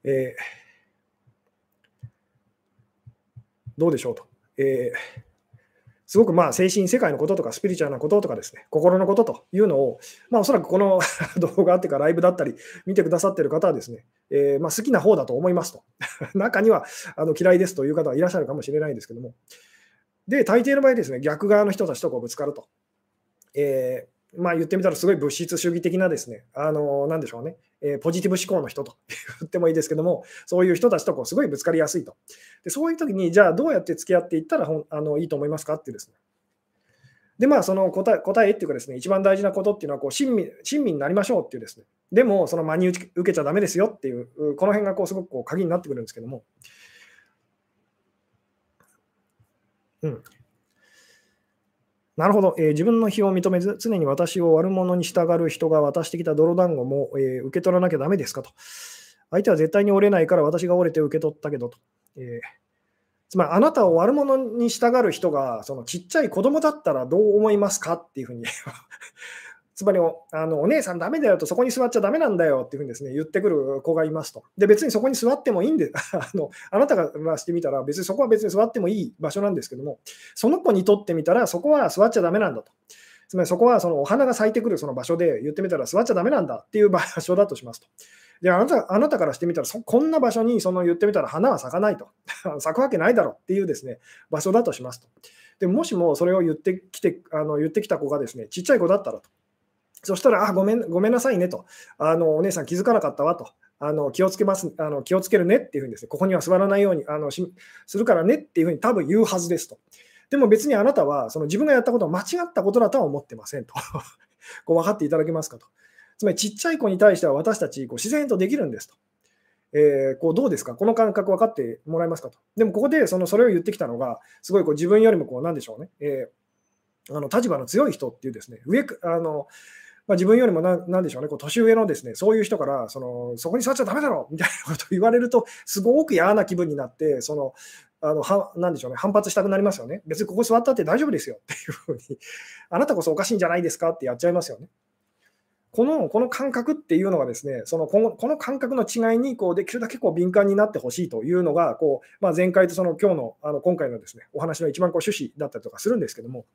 えー、どうでしょうと。えーすごくまあ精神世界のこととかスピリチュアルなこととかですね、心のことというのを、まあ、おそらくこの 動画あってかライブだったり見てくださっている方はですね、えー、まあ好きな方だと思いますと。中にはあの嫌いですという方はいらっしゃるかもしれないですけども。で、大抵の場合ですね、逆側の人たちとこうぶつかると。えー、まあ言ってみたらすごい物質主義的なですね、あの、なんでしょうね、えー、ポジティブ思考の人と 言ってもいいですけども、そういう人たちとこうすごいぶつかりやすいと。でそういう時に、じゃあどうやって付き合っていったらほんあのいいと思いますかってですね。で、まあ、その答え答えっていうかですね、一番大事なことっていうのはこう親身、親身になりましょうっていうですね、でも、その真に受けちゃだめですよっていう、この辺がこうすごくこう鍵になってくるんですけども、うん、なるほど、えー、自分の非を認めず、常に私を悪者に従う人が渡してきた泥団子も、えー、受け取らなきゃだめですかと。相手は絶対に折れないから私が折れて受け取ったけどと。えー、つまり、あなたを悪者に従う人が、そのちっちゃい子供だったらどう思いますか？っていうふうにつまりおあのお姉さんダメだよと、そこに座っちゃダメなんだよっていうふうにです、ね、言ってくる子がいますと。で、別にそこに座ってもいいんで、あのあなたがしてみたら、別にそこは別に座ってもいい場所なんですけども、その子にとってみたら、そこは座っちゃダメなんだと。つまりそこはそのお花が咲いてくるその場所で言ってみたら座っちゃダメなんだっていう場 所だとしますと。であなたあなたからしてみたらこんな場所にその言ってみたら花は咲かないと。咲くわけないだろうっていうですね場所だとしますと。でもしもそれを言ってきてあの言ってきた子がですねちっちゃい子だったらと。そしたら、あ、ごめん、ごめんなさいねと。あの、お姉さん気づかなかったわと。あの気をつけますあの、気をつけるねっていうふうにですね、ここには座らないようにあのしするからねっていうふうに多分言うはずですと。でも別にあなたはその自分がやったことは間違ったことだとは思ってませんと。こう分かっていただけますかと。つまりちっちゃい子に対しては私たちこう自然とできるんですと。えー、こうどうですか？この感覚分かってもらえますかと。でもここでそのそれを言ってきたのが、すごいこう自分よりもこうなんでしょうね、えー、あの立場の強い人っていうですね、上あのまあ、自分よりもななんでしょうね、こう年上のですねそういう人からその、そこに座っちゃだめだろみたいなことを言われると、すごく嫌な気分になって、そのあのはなんでしょうね、反発したくなりますよね。別にここ座ったって大丈夫ですよっていうふうに、あなたこそおかしいんじゃないですかってやっちゃいますよね。このこの感覚っていうのがですね、そのこのこの感覚の違いにこうできるだけこう敏感になってほしいというのが、こうまあ、前回とその今日のあの今回のですねお話の一番こう趣旨だったりとかするんですけども。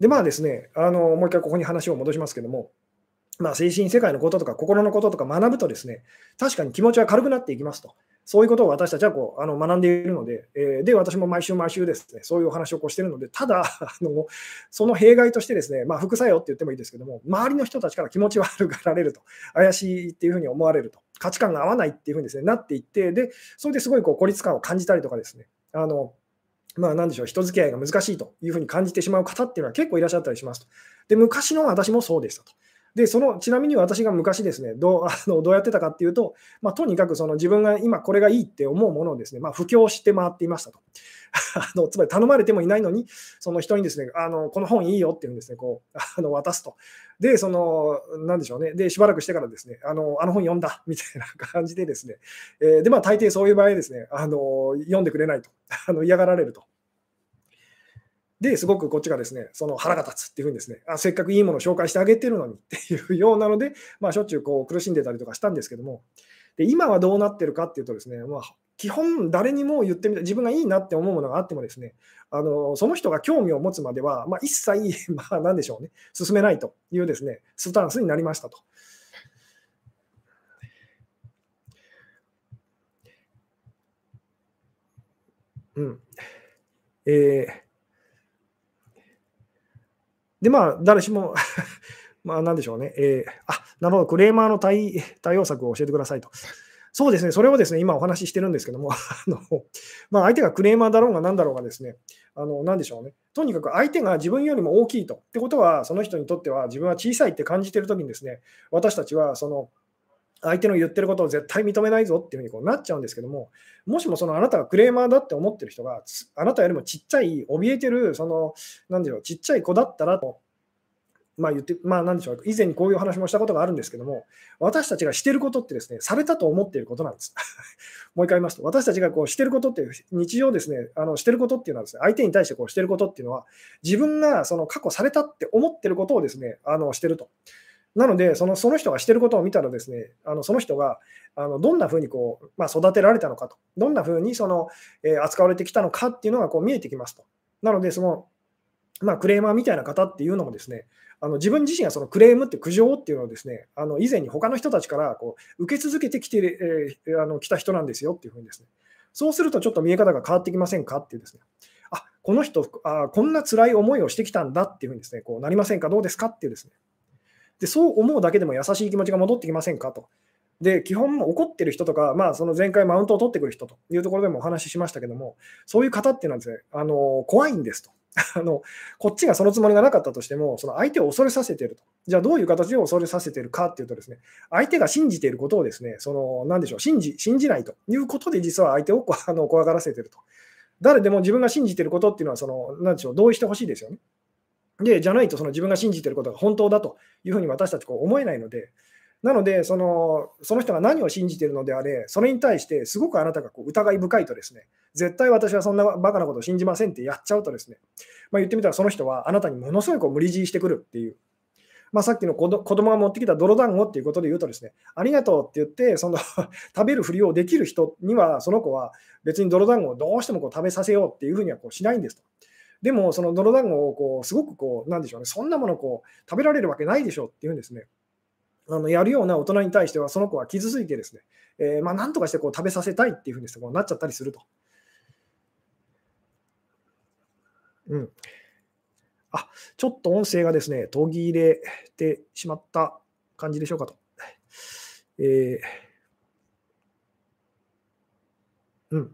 で、まあですね、あのもう一回ここに話を戻しますけども、まあ、精神世界のこととか心のこととか学ぶとですね、確かに気持ちは軽くなっていきますと。そういうことを私たちはこうあの学んでいるので、えー、で、私も毎週毎週ですね、そういうお話をこうしているので、ただあの、その弊害としてですね、まあ、副作用って言ってもいいですけども、周りの人たちから気持ち悪がられると、怪しいっていうふうに思われると、価値観が合わないっていうふうにです、ね、なっていって、で、それですごいこう孤立感を感じたりとかですね、あのまあ、なんでしょう、人付き合いが難しいというふうに感じてしまう方っていうのは結構いらっしゃったりしますと。で、昔の私もそうでしたと。で、そのちなみに私が昔ですね、どうあのどうやってたかっていうと、まあ、とにかくその自分が今これがいいって思うものをですね、まあ、布教して回っていましたと。あのつまり頼まれてもいないのに、その人にですね、あのこの本いいよっていうんですね、こうあの渡すと。で、その、なんでしょうね、で、しばらくしてからですね、あのあの本読んだみたいな感じでですね、えー、で、まあ、大抵そういう場合ですね、あの読んでくれないと、あの嫌がられると。で、すごくこっちがですね、その腹が立つっていうふうにですね、あせっかくいいものを紹介してあげてるのにっていうようなので、まあ、しょっちゅうこう苦しんでたりとかしたんですけども、で今はどうなってるかっていうとですね、まあ、基本誰にも言ってみた、自分がいいなって思うものがあってもですね、あのその人が興味を持つまでは、まあ、一切、まあ、何でしょうね、進めないというですね、スタンスになりましたと。うん。えーで、まあ、誰しも まあ、なんでしょうね。えー、あ、なるほど、クレーマーの対対応策を教えてくださいと。そうですね、それをですね、今お話ししてるんですけども、あのまあ、相手がクレーマーだろうが何だろうがですね、あの何でしょうね、とにかく相手が自分よりも大きいと。ってことは、その人にとっては自分は小さいって感じてるときにですね、私たちはその相手の言ってることを絶対認めないぞっていうふうにこうなっちゃうんですけども、もしもそのあなたがクレーマーだって思ってる人が、あなたよりもちっちゃい、怯えてる、その、なんでしょう、ちっちゃい子だったらと、まあ言って、まあなんでしょう、以前にこういう話もしたことがあるんですけども、私たちがしてることってですね、されたと思っていることなんです。もう一回言いますと、私たちがこうしてることって、日常ですね、あのしてることっていうのはですね、相手に対してこうしてることっていうのは、自分がその過去されたって思ってることをですね、あのしてると。なので、そのその人がしてることを見たらですね、あのその人があのどんなふうにこう、まあ、育てられたのかと、どんなふうにその、えー、扱われてきたのかっていうのがこう見えてきますと。なので、その、まあ、クレーマーみたいな方っていうのもですね、あの自分自身がそのクレームって苦情っていうのをですね、あの以前に他の人たちからこう受け続けてきて、えー、あの来た人なんですよっていうふうにですね、そうするとちょっと見え方が変わってきませんかっていうですね、あこの人あ、こんな辛い思いをしてきたんだっていうふうにですね、こうなりませんか、どうですか？っていうですね、で、そう思うだけでも優しい気持ちが戻ってきませんかと。で、基本怒ってる人とか、まあ、その前回マウントを取ってくる人というところでもお話ししましたけども、そういう方っていうのはですね、あの怖いんですと。あのこっちがそのつもりがなかったとしても、その相手を恐れさせてると。じゃあどういう形で恐れさせてるかっていうとですね、相手が信じていることをですね、その何でしょう、信じ信じないということで実は相手をあの怖がらせてると。誰でも自分が信じていることっていうのは、その何でしょう、同意してほしいですよね。で、じゃないとその自分が信じてることが本当だというふうに私たちこう思えないので、なのでその、その人が何を信じているのであれ、それに対してすごくあなたがこう疑い深いとですね、絶対私はそんなバカなことを信じませんってやっちゃうとですね、まあ、言ってみたらその人はあなたにものすごいこう無理強いしてくるっていう。まあ、さっきの子供が持ってきた泥団子っていうことで言うとですね、ありがとうって言って、その 食べるふりをできる人には、その子は別に泥団子をどうしてもこう食べさせようっていうふうにはこうしないんですと。でも、その泥団子をこうすごくこう、なんでしょうね、そんなものこう食べられるわけないでしょうっていうんですね。あのやるような大人に対しては、その子は傷ついてですね、えー、まあ、なんとかしてこう食べさせたいっていうふうにこうなっちゃったりすると。うん。あ、ちょっと音声がですね、途切れてしまった感じでしょうかと。えー、うん。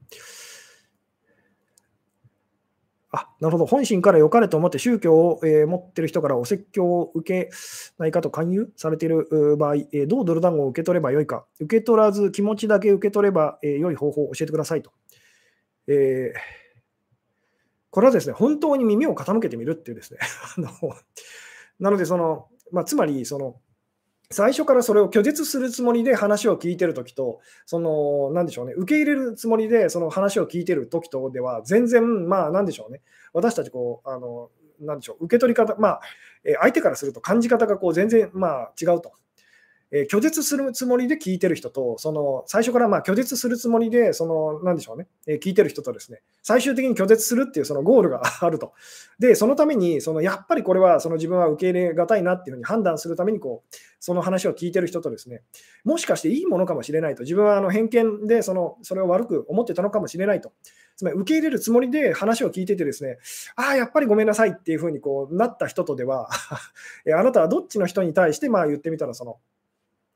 なるほど、本心から良かれと思って宗教を、えー、持ってる人からお説教を受けないかと勧誘されている場合、えー、どうドル団子を受け取ればよいか、受け取らず気持ちだけ受け取れば、えー、良い方法を教えてくださいと。えー、これはですね、本当に耳を傾けてみるっていうですね、あのなのでその、まあ、つまりその、最初からそれを拒絶するつもりで話を聞いてるときと、その、なんでしょうね、受け入れるつもりでその話を聞いてるときとでは、全然、まあ、なんでしょうね、私たちこう、あの、なんでしょう、受け取り方、まあ、相手からすると感じ方がこう全然、まあ、違うと。え拒絶するつもりで聞いてる人と、その最初からま拒絶するつもりで、そのなんでしょうね、え聞いてる人とですね、最終的に拒絶するっていうそのゴールがあると。で、そのために、そのやっぱりこれはその自分は受け入れがたいなっていうふうに判断するためにこう、その話を聞いてる人とですね、もしかしていいものかもしれないと、自分はあの偏見でそのそれを悪く思ってたのかもしれないと。つまり受け入れるつもりで話を聞いててですね、ああ、やっぱりごめんなさいっていうふうにこうなった人とでは あなたはどっちの人に対してまあ言ってみたらその、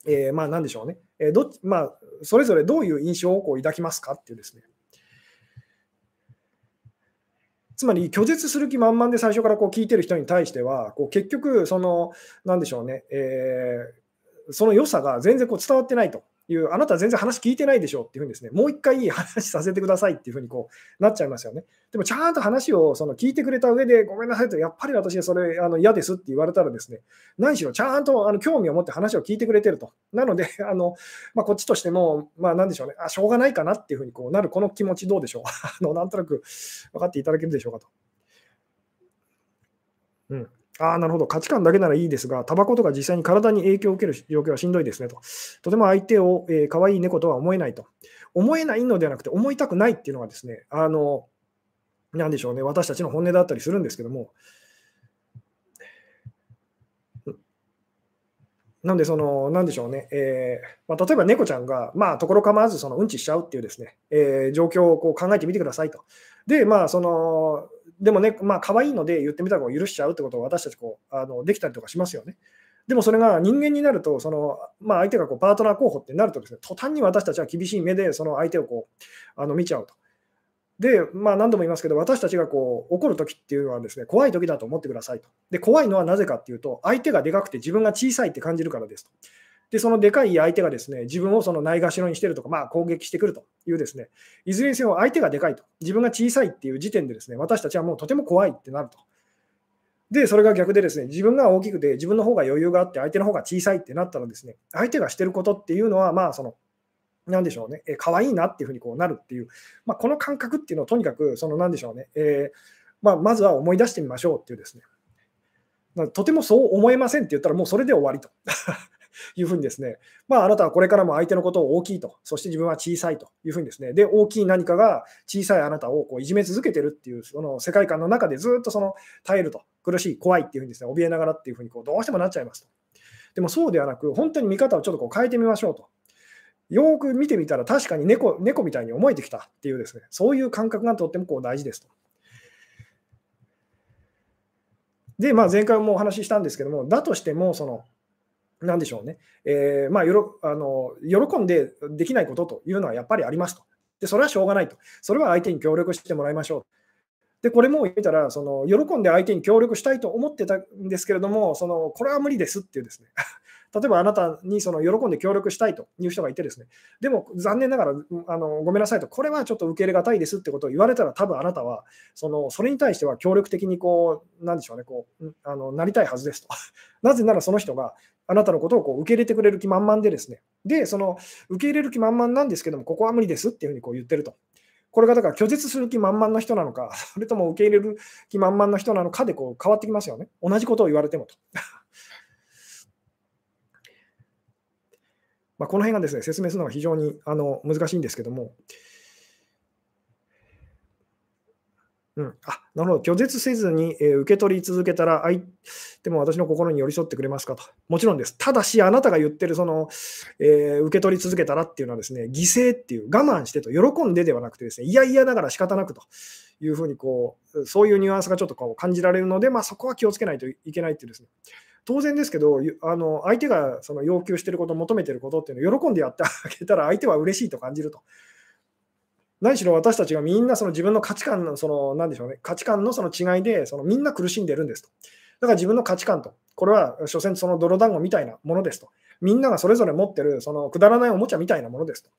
えー、まあ、なんでしょうね、えー、どまあ、それぞれどういう印象をこう抱きますかっていうですね。つまり拒絶する気満々で最初からこう聞いてる人に対しては、こう結局、その、なんでしょうね、えー、その良さが全然こう伝わってないと。いう、あなた全然話聞いてないでしょっていうふうにですね、もう一回いい話させてくださいっていうふうにこうなっちゃいますよね。でもちゃんと話をその聞いてくれた上で、ごめんなさいと、やっぱり私はそれあの嫌ですって言われたらですね、何しろちゃんとあの興味を持って話を聞いてくれてると。なので、あのまあ、こっちとしても、まあ、なんでしょうねあ、しょうがないかなっていうふうにこうなるこの気持ちどうでしょう あのなんとなく分かっていただけるでしょうかと。うん。ああ、なるほど。価値観だけならいいですが、タバコとか実際に体に影響を受ける状況はしんどいですねと。とても相手を、えー、可愛い猫とは思えないと。思えないのではなくて、思いたくないっていうのがですね、あの、なんでしょうね、私たちの本音だったりするんですけども、なんで、その、なんでしょうね、えーまあ、例えば猫ちゃんが、まあ、ところ構わずそのうんちしちゃうっていうですね、えー、状況をこう考えてみてくださいと。で、まあ、その、でもね、まあ、可愛いので言ってみたら許しちゃうってことを私たちこうあのできたりとかしますよね。でもそれが人間になると、そのまあ、相手がこうパートナー候補ってなるとですね、途端に私たちは厳しい目でその相手をこうあの見ちゃうと。で、まあ、何度も言いますけど、私たちがこう怒るときっていうのはですね、怖いときだと思ってくださいと。で、怖いのはなぜかっていうと、相手がでかくて自分が小さいって感じるからですと。で、そのでかい相手がですね、自分をそのないがしろにしてるとか、まあ、攻撃してくるというですね、いずれにせよ相手がでかいと、自分が小さいっていう時点でですね、私たちはもうとても怖いってなると。で、それが逆でですね、自分が大きくて、自分の方が余裕があって、相手の方が小さいってなったらですね、相手がしてることっていうのは、まあ、その、なんでしょうね、え、可愛いなっていうふうにこうなるっていう、まあ、この感覚っていうのをとにかく、そのなんでしょうね、えー、まあ、まずは思い出してみましょうっていうですね、とてもそう思えませんって言ったら、もうそれで終わりと。いうふうにですね、まあ、あなたはこれからも相手のことを大きいと、そして自分は小さいというふうにですね、で、大きい何かが小さいあなたをこういじめ続けてるっていう、その世界観の中でずっとその耐えると、苦しい、怖いっていうふうにですね、怯えながらっていうふうにこうどうしてもなっちゃいますと。でもそうではなく、本当に見方をちょっとこう変えてみましょうと。よく見てみたら確かに猫猫みたいに思えてきたっていうですね、そういう感覚がとってもこう大事ですと。で、まあ、前回もお話ししたんですけども、だとしても、そのなんでしょうね、えー、まあ、よろあの喜んでできないことというのはやっぱりありますと。で、それはしょうがないと。それは相手に協力してもらいましょう。で、これも言ったら、その喜んで相手に協力したいと思ってたんですけれども、そのこれは無理ですっていうですね、例えばあなたにその喜んで協力したいという人がいてですね、でも残念ながらあのごめんなさいと、これはちょっと受け入れがたいですってことを言われたら、多分あなたはそのそれに対しては協力的にこう、なんでしょうね、こうあのなりたいはずですと。なぜならその人があなたのことをこう受け入れてくれる気満々でですね、で、その受け入れる気満々なんですけども、ここは無理ですっていうふうにこう言ってると。これがだから拒絶する気満々の人なのか、それとも受け入れる気満々の人なのかでこう変わってきますよね。同じことを言われてもと。まこの辺がですね、説明するのが非常にあの難しいんですけども、うん、あなるほど、拒絶せずに、えー、受け取り続けたら、相手も私の心に寄り添ってくれますかと。もちろんです。ただし、あなたが言ってるその、えー、受け取り続けたらっていうのはですね、犠牲っていう、我慢してと、喜んでではなくてですね、いやいやながら仕方なくというふうにこう、そういうニュアンスがちょっとこう感じられるので、まあ、そこは気をつけないといけないっていうですね。当然ですけど、あの相手がその要求してること、求めてることっていうのを喜んでやってあげたら、相手は嬉しいと感じると。何しろ私たちがみんなその自分の価値観のその何でしょうね価値観のその違いでそのみんな苦しんでるんですと。だから自分の価値観と、これは所詮その泥団子みたいなものですと。みんながそれぞれ持ってるそのくだらないおもちゃみたいなものですと。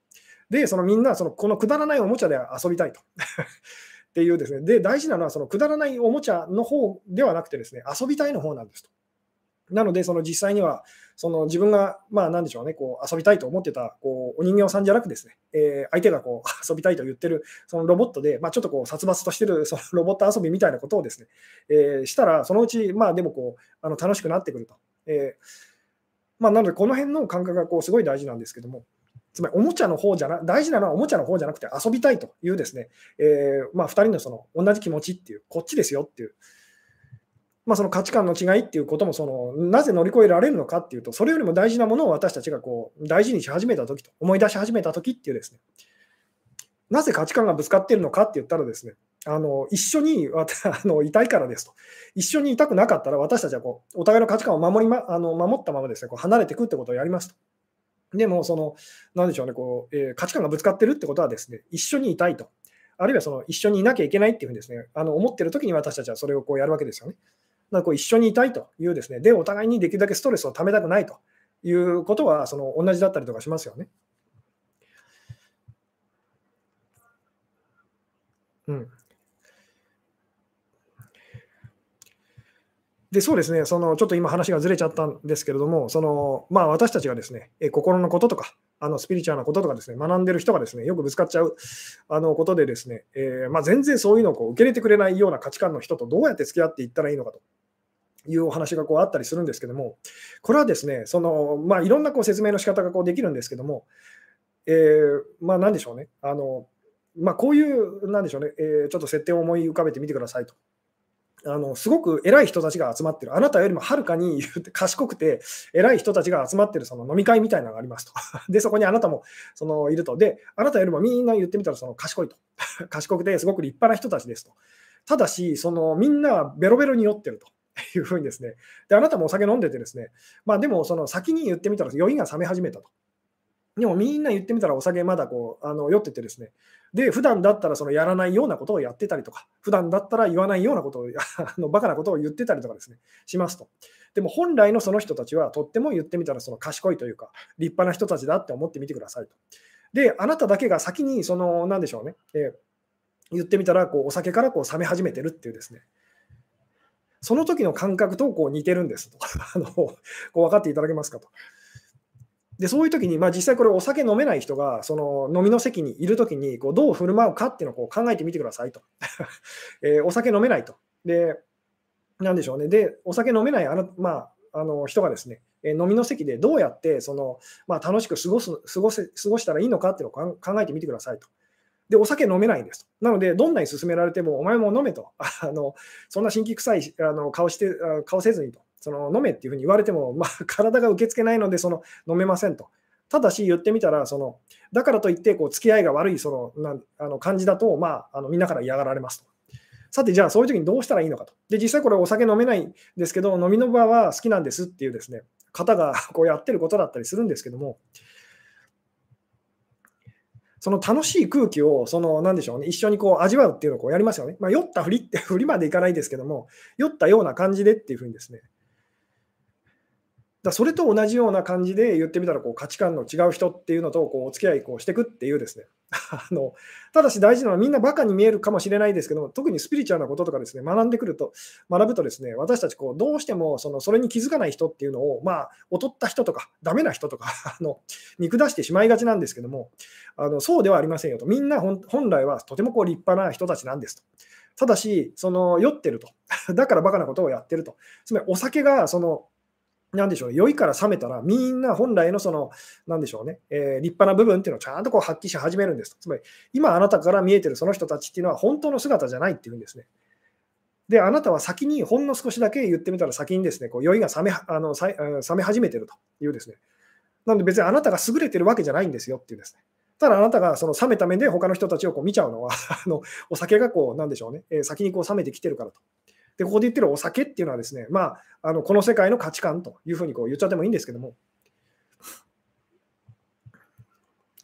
で、そのみんなそのこのくだらないおもちゃで遊びたいと。っていうですね。で、大事なのはそのくだらないおもちゃの方ではなくてですね、遊びたいの方なんですと。なので、その実際にはその自分が、まあ、なんでしょうね、こう遊びたいと思ってたこうお人形さんじゃなくですね、えー、相手がこう 遊びたいと言ってるそのロボットで、まあ、ちょっとこう殺伐としてる そのロボット遊びみたいなことをですね、えー、したら、そのうち、まあ、でもこうあの楽しくなってくると。えーまあ、なので、この辺の感覚がこうすごい大事なんですけども、つまりおもちゃの方じゃな、大事なのはおもちゃの方じゃなくて遊びたいというですね、えー、まあ、2人のその同じ気持ちっていう、こっちですよっていう、まあ、その価値観の違いっていうこともその、なぜ乗り越えられるのかっていうと、それよりも大事なものを私たちがこう大事にし始めたときと、思い出し始めたときっていうですね、なぜ価値観がぶつかってるのかって言ったらですね、あの一緒に あのいたいからですと、一緒にいたくなかったら、私たちはこうお互いの価値観を守り、ま、あの守ったままですねこう離れていくってことをやりますと。でも、その、なんでしょうね、こう、えー、価値観がぶつかってるってことはですね、一緒にいたいと。あるいはその一緒にいなきゃいけないっていうふうにですね、あの思ってる時に私たちはそれをこうやるわけですよね。だかこう一緒にいたいというですね、で、お互いにできるだけストレスをためたくないということは、その同じだったりとかしますよね。うん。でそうですね、そのちょっと今話がずれちゃったんですけれども、そのまあ、私たちがですね、え心のこととか、あのスピリチュアルなこととかですね、学んでる人がですね、よくぶつかっちゃうあのことでですね、えー、まあ、全然そういうのをこう受け入れてくれないような価値観の人とどうやって付き合っていったらいいのかと。いうお話がこうあったりするんですけども、これはですね、そのまあ、いろんなこう説明の仕方がこうできるんですけども、えー、まあ、なんでしょうね、あのまあ、こういう、なんでしょうね、えー、ちょっと設定を思い浮かべてみてくださいと。あのすごく偉い人たちが集まってる、あなたよりもはるかに賢くて偉い人たちが集まってるその飲み会みたいなのがありますと。で、そこにあなたもそのいると。で、あなたよりもみんな言ってみたらその賢いと。賢くてすごく立派な人たちですと。ただし、そのみんなベロベロに酔ってると。いうふうにですね。で、あなたもお酒飲んでてですね。まあでも、その先に言ってみたら酔いが冷め始めたと。でもみんな言ってみたらお酒まだこうあの酔っててですね、で、普段だったらそのやらないようなことをやってたりとか、普段だったら言わないようなことを、あのバカなことを言ってたりとかですね、しますと。でも本来のその人たちはとっても言ってみたらその賢いというか、立派な人たちだって思ってみてくださいと。で、あなただけが先にその、なんでしょうね、えー、言ってみたらこうお酒からこう冷め始めてるっていうですね、その時の感覚とこう似てるんですと。あのこう分かっていただけますかと。でそういう時に、まあ、実際これお酒飲めない人がその飲みの席にいる時にこうどう振る舞うかっていうのをこう考えてみてくださいと、えー、お酒飲めないと。で、なんでしょうね。で、お酒飲めないあの,、まあ、あの人がですね、え、飲みの席でどうやってその、まあ、楽しく過ごす過ごせ過ごしたらいいのかっていうのを考えてみてくださいと。で、お酒飲めないんです。なので、どんなに勧められても、お前も飲めと。あのそんな新規臭いあの顔して顔せずにと。その飲めっていうふうに言われても、まあ、体が受け付けないのでその飲めませんと。ただし言ってみたらその、だからといってこう付き合いが悪いそのなあの感じだと、まあ、あのみんなから嫌がられますと。さて、じゃあそういう時にどうしたらいいのかと。で、実際これお酒飲めないんですけど、飲みの場は好きなんですっていうですね、方がこうやってることだったりするんですけども、その楽しい空気を、その、なんでしょうね、一緒にこう味わうっていうのをこうやりますよね。まあ、酔ったふりって、ふりまでいかないですけども、酔ったような感じでっていうふうにですね、だそれと同じような感じで言ってみたらこう価値観の違う人っていうのとこうお付き合いこうしていくっていうですね あのただし大事なのはみんなバカに見えるかもしれないですけども特にスピリチュアルなこととかですね学んでくると学ぶとですね私たちこうどうしてもそのそれに気づかない人っていうのをまあ劣った人とかダメな人とか あの見下してしまいがちなんですけどもあのそうではありませんよとみんな本来はとてもこう立派な人たちなんですと。ただし、その酔ってると。だからバカなことをやってると。つまりお酒がそのなんでしょう、酔いから冷めたら、みんな本来のその、なんでしょうね、えー、立派な部分っていうのをちゃんとこう発揮し始めるんです。つまり、今あなたから見えてるその人たちっていうのは本当の姿じゃないっていうんですね。で、あなたは先にほんの少しだけ言ってみたら先にですね、こう酔いが冷めあの冷め始めてるというですね。なので別にあなたが優れてるわけじゃないんですよっていうですね。ただあなたがその冷めた目で他の人たちをこう見ちゃうのはあのお酒がこうなんでしょうね、えー、先にこう冷めてきてるからと。で、ここで言ってるお酒っていうのはですね、まあ、あのこの世界の価値観というふうにこう言っちゃってもいいんですけども、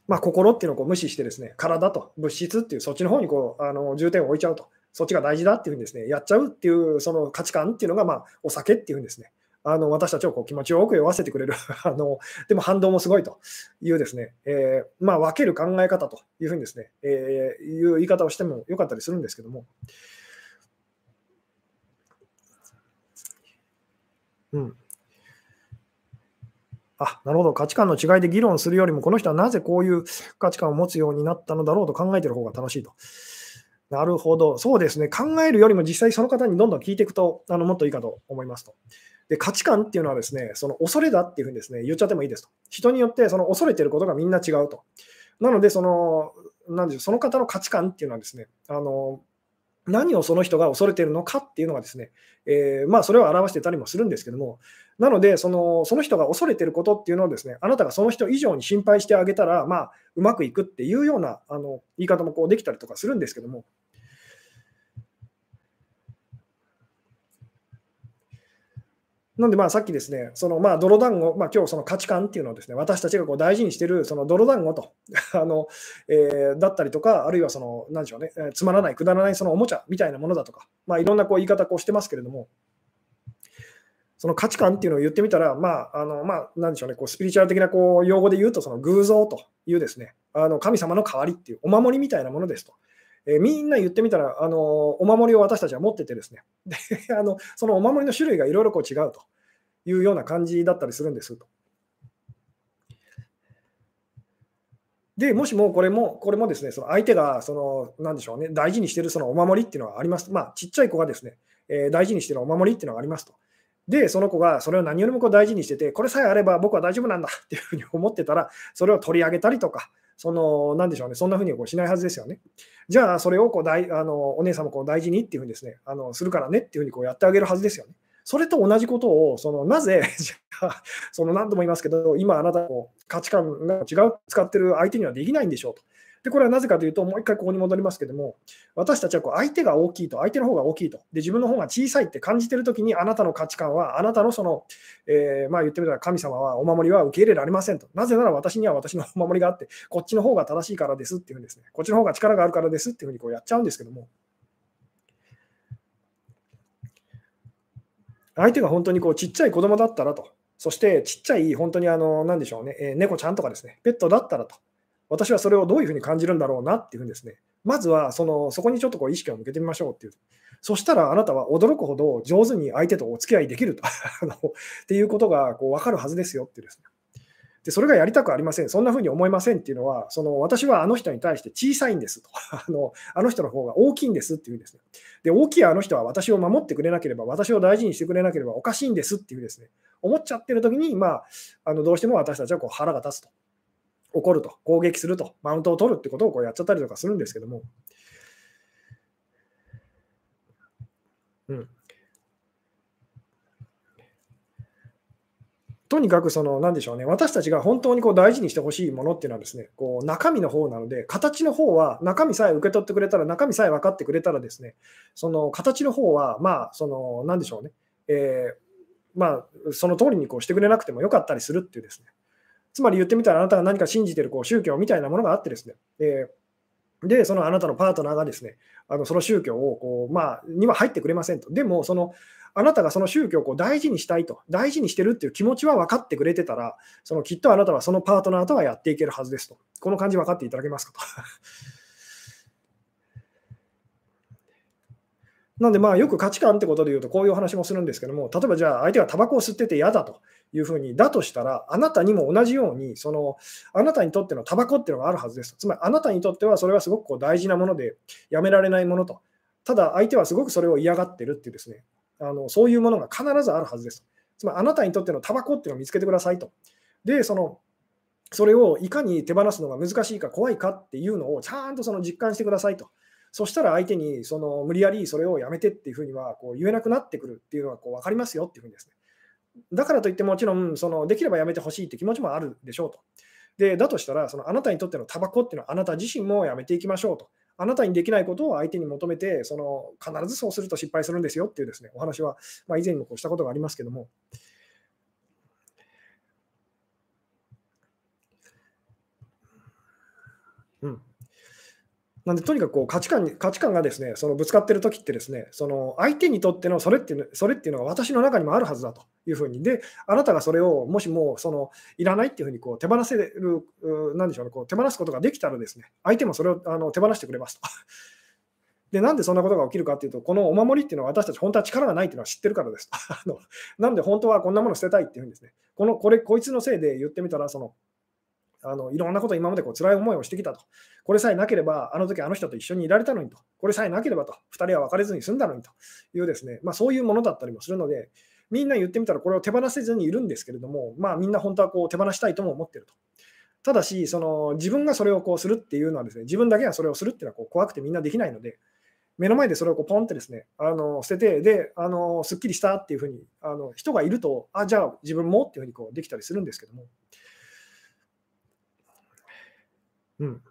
まあ、心っていうのをこう無視してですね、体と物質っていうそっちの方にこうあの重点を置いちゃうと、そっちが大事だっていうふうにですね、やっちゃうっていうその価値観っていうのが、まあ、お酒っていうんですね。あの私たちをこう気持ちよく酔わせてくれる。あの、でも反動もすごいというですね、えー、まあ、分ける考え方というふうにですね、えー、いう言い方をしてもよかったりするんですけども、うん。あ、なるほど、価値観の違いで議論するよりも、この人はなぜこういう価値観を持つようになったのだろうと考えてる方が楽しいと。なるほど、そうですね、考えるよりも実際その方にどんどん聞いていくと、あのもっといいかと思いますと。で価値観っていうのはですね、その恐れだっていうふうにですね言っちゃってもいいですと。人によってその恐れてることがみんな違うと。なので、その、なんでしょう、その方の価値観っていうのはですね、あの何をその人が恐れているのかっていうのがですね、えー、まあ、それを表してたりもするんですけども、なのでその、その人が恐れていることっていうのをですね、あなたがその人以上に心配してあげたら、まあ、うまくいくっていうようなあの言い方もこうできたりとかするんですけども、なんでまあさっきですね、そのまあ泥団子、まあ今日その価値観っていうのをですね、私たちがこう大事にしてるその泥団子と あの、えー、だったりとか、あるいはその、なんでしょうね、えー、つまらない、くだらないそのおもちゃみたいなものだとか、まあいろんなこう言い方こうしてますけれども、その価値観っていうのを言ってみたら、まあ、あのまあ、なんでしょうね、こうスピリチュアル的なこう用語で言うと、その偶像というですね、あの神様の代わりっていうお守りみたいなものですと。えー、みんな言ってみたら、あのお守りを私たちは持っててですね、であのそのお守りの種類がいろいろこう違うというような感じだったりするんですと。で、もしもこれも、これもですね、その相手が、その、なんでしょうね、大事にしているそのお守りっていうのはあります。まあ、ちっちゃい子がですね、えー、大事にしているお守りっていうのがありますと。で、その子がそれを何よりもこう大事にしてて、これさえあれば僕は大丈夫なんだっていうふうに思ってたら、それを取り上げたりとか、その、なんでしょうね、そんなふうにこうしないはずですよね。じゃあ、それをこう大あのお姉さんもこう大事にっていうふうにですね、あのするからねっていうふうにこうやってあげるはずですよね。それと同じことを、そのなぜ、じゃあ、その何度も言いますけど、今あなたの価値観が違う、使ってる相手にはできないんでしょうと。で、これはなぜかというと、もう一回ここに戻りますけども、私たちはこう相手が大きいと、相手の方が大きいと、で自分の方が小さいって感じてるときに、あなたの価値観は、あなたのその、えー、まあ言ってみたら神様はお守りは受け入れられませんと。なぜなら私には私のお守りがあって、こっちの方が正しいからですっていうふうにですね、こっちの方が力があるからですっていうふうにこうやっちゃうんですけども、相手が本当にこうちっちゃい子供だったらと、そしてちっちゃい本当にあの、なんでしょうね、えー、猫ちゃんとかですね、ペットだったらと、私はそれをどういうふうに感じるんだろうなっていうふうにですね、まずはそのそこにちょっとこう意識を向けてみましょうっていう。そしたらあなたは驚くほど上手に相手とお付き合いできると っていうことがこう分かるはずですよってですね。で、それがやりたくありません。そんなふうに思いませんっていうのは、その私はあの人に対して小さいんですと。あのあの人の方が大きいんですっていうんですね。で、大きいあの人は私を守ってくれなければ、私を大事にしてくれなければおかしいんですっていうですね、思っちゃってる時に、まあ、あのどうしても私たちはこう腹が立つと。怒ると、攻撃すると、マウントを取るってことをこうやっちゃったりとかするんですけども、うん、とにかくその、なでしょうね、私たちが本当にこう大事にしてほしいものっていうのはですね、こう中身の方なので、形の方は、中身さえ受け取ってくれたら、中身さえ分かってくれたらですね、その形の方は、まあ、その、なでしょうね、えー、まあ、その通りにこうしてくれなくてもよかったりするっていうですね、つまり言ってみたら、あなたが何か信じてるこう宗教みたいなものがあってですね、えー、で、そのあなたのパートナーがですね、あのその宗教をこう、まあ、には入ってくれませんと。でも、そのあなたがその宗教をこう大事にしたいと、大事にしてるっていう気持ちは分かってくれてたら、そのきっとあなたはそのパートナーとはやっていけるはずですと。この感じ分かっていただけますかと。なんでまあよく価値観ってことで言うとこういう話もするんですけども、例えばじゃあ相手がタバコを吸ってて嫌だというふうに、だとしたら、あなたにも同じように、そのあなたにとってのタバコっていうのがあるはずです。つまりあなたにとってはそれはすごくこう大事なものでやめられないものと。ただ相手はすごくそれを嫌がってるっていうですね、あのそういうものが必ずあるはずです。つまりあなたにとってのタバコっていうのを見つけてくださいと。で、そのそれをいかに手放すのが難しいか怖いかっていうのをちゃんとその実感してくださいと。そしたら相手にその無理やりそれをやめてっていうふうにはこう言えなくなってくるっていうのはこう分かりますよっていうふうにですね。だからといってもちろんそのできればやめてほしいって気持ちもあるでしょうと。で、だとしたらそのあなたにとってのタバコっていうのはあなた自身もやめていきましょうと。あなたにできないことを相手に求めて、その必ずそうすると失敗するんですよっていうですねお話は、まあ、以前にもこうしたことがありますけども。うん、なんで、とにかくこう価値観に価値観がですねそのぶつかってる時ってですねその相手にとってのそれっていうそれっていうのが私の中にもあるはずだというふうに、で、あなたがそれをもしもそのいらないっていうふうにこう手放せる、なんでしょうね、こう手放すことができたらですね相手もそれをあの手放してくれますと。で、なんでそんなことが起きるかっていうと、このお守りっていうのは私たち本当は力がないっていうのは知ってるからです。あのなんで本当はこんなもの捨てたいっていうんですね。このこれこいつのせいで言ってみたら、そのあのいろんなこと今までこう辛い思いをしてきたと。これさえなければ、あの時あの人と一緒にいられたのにと。これさえなければと。2人は別れずに済んだのにというですね、まあ、そういうものだったりもするので、みんな言ってみたらこれを手放せずにいるんですけれども、まあ、みんな本当はこう手放したいとも思ってると。ただし、その自分がそれをこうするっていうのはですね、自分だけがそれをするっていうのはこう怖くてみんなできないので、目の前でそれをこうポンってですね、あの捨てて、で、あのすっきりしたっていうふうにあの人がいると、あ、じゃあ自分もっていうふうにこうできたりするんですけども、うん。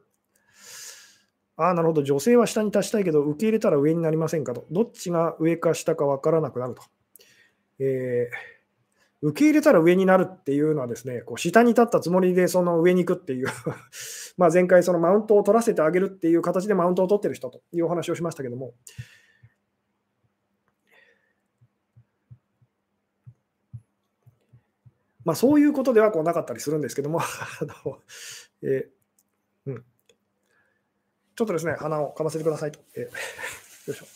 ああ、なるほど。女性は下に立ちたいけど、受け入れたら上になりませんかと。どっちが上か下か分からなくなると。えー、受け入れたら上になるっていうのはですね、こう下に立ったつもりでその上に行くっていう まあ前回そのマウントを取らせてあげるっていう形でマウントを取ってる人というお話をしましたけども、まあそういうことではこうなかったりするんですけども あの、えうん。ちょっとですね、鼻をかませてくださいと。えー、よいしょ。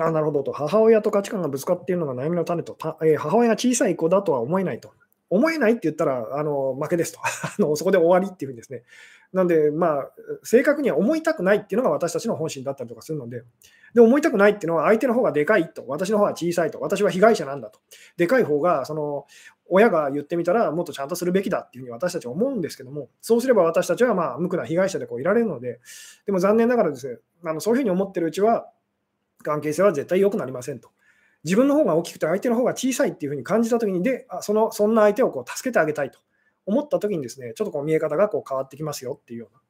あなるほどと。母親と価値観がぶつかっているのが悩みの種と、えー、母親が小さい子だとは思えないと。思えないって言ったらあの負けですと あの。そこで終わりっていうふうにですね。なんで、まあ、正確には思いたくないっていうのが私たちの本心だったりとかするので、で思いたくないっていうのは相手の方がでかいと、私の方が小さいと、私は被害者なんだと。でかい方が、その親が言ってみたらもっとちゃんとするべきだっていうふうに私たちは思うんですけども、そうすれば私たちはまあ無垢な被害者でこういられるので、でも残念ながらですね、あのそういうふうに思ってるうちは、関係性は絶対良くなりませんと。自分の方が大きくて相手の方が小さいっていうふうに感じたときに、で、あそのそんな相手をこう助けてあげたいと思ったときにですね、ちょっとこう見え方がこう変わってきますよっていうような。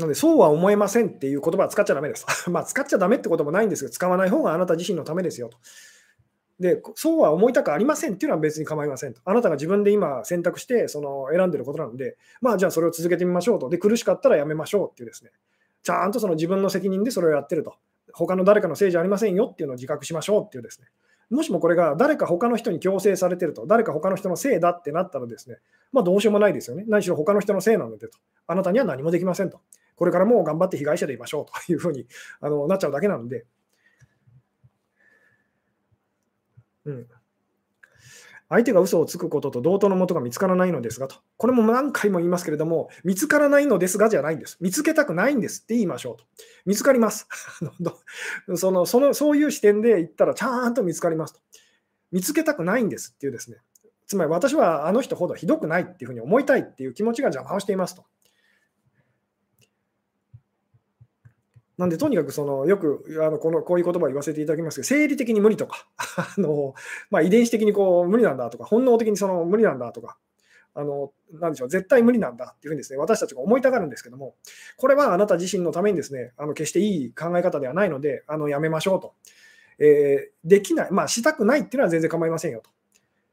なので、そうは思えませんっていう言葉は使っちゃだめです。まあ、使っちゃだめってこともないんですけど、使わない方があなた自身のためですよと。で、そうは思いたくありませんっていうのは別に構いませんと。あなたが自分で今選択してその選んでることなので、まあじゃあそれを続けてみましょうと。で、苦しかったらやめましょうっていうですね、ちゃんとその自分の責任でそれをやってると。他の誰かのせいじゃありませんよっていうのを自覚しましょうっていうですね。もしもこれが誰か他の人に強制されてると、誰か他の人のせいだってなったらですね、まあどうしようもないですよね。何しろ他の人のせいなのでと。あなたには何もできませんと。これからも頑張って被害者でいましょうというふうにあのなっちゃうだけなので。うん。相手が嘘をつくことと同等のもとが見つからないのですがと。これも何回も言いますけれども、見つからないのですがじゃないんです。見つけたくないんですって言いましょうと。見つかります。そのそのそういう視点で言ったらちゃんと見つかりますと。見つけたくないんですっていうですね。つまり私はあの人ほどひどくないっていうふうに思いたいっていう気持ちが邪魔をしていますと。なんで、とにかくそのよくあのこのこういう言葉を言わせていただきますけど、生理的に無理とか、あのまあ、遺伝子的にこう無理なんだとか、本能的にその無理なんだとか、あのなんでしょう絶対無理なんだっていうふうにです、ね、私たちが思いたがるんですけども、これはあなた自身のためにですねあの決していい考え方ではないので、あのやめましょうと。えー、できない、まあ、したくないっていうのは全然構いませんよと。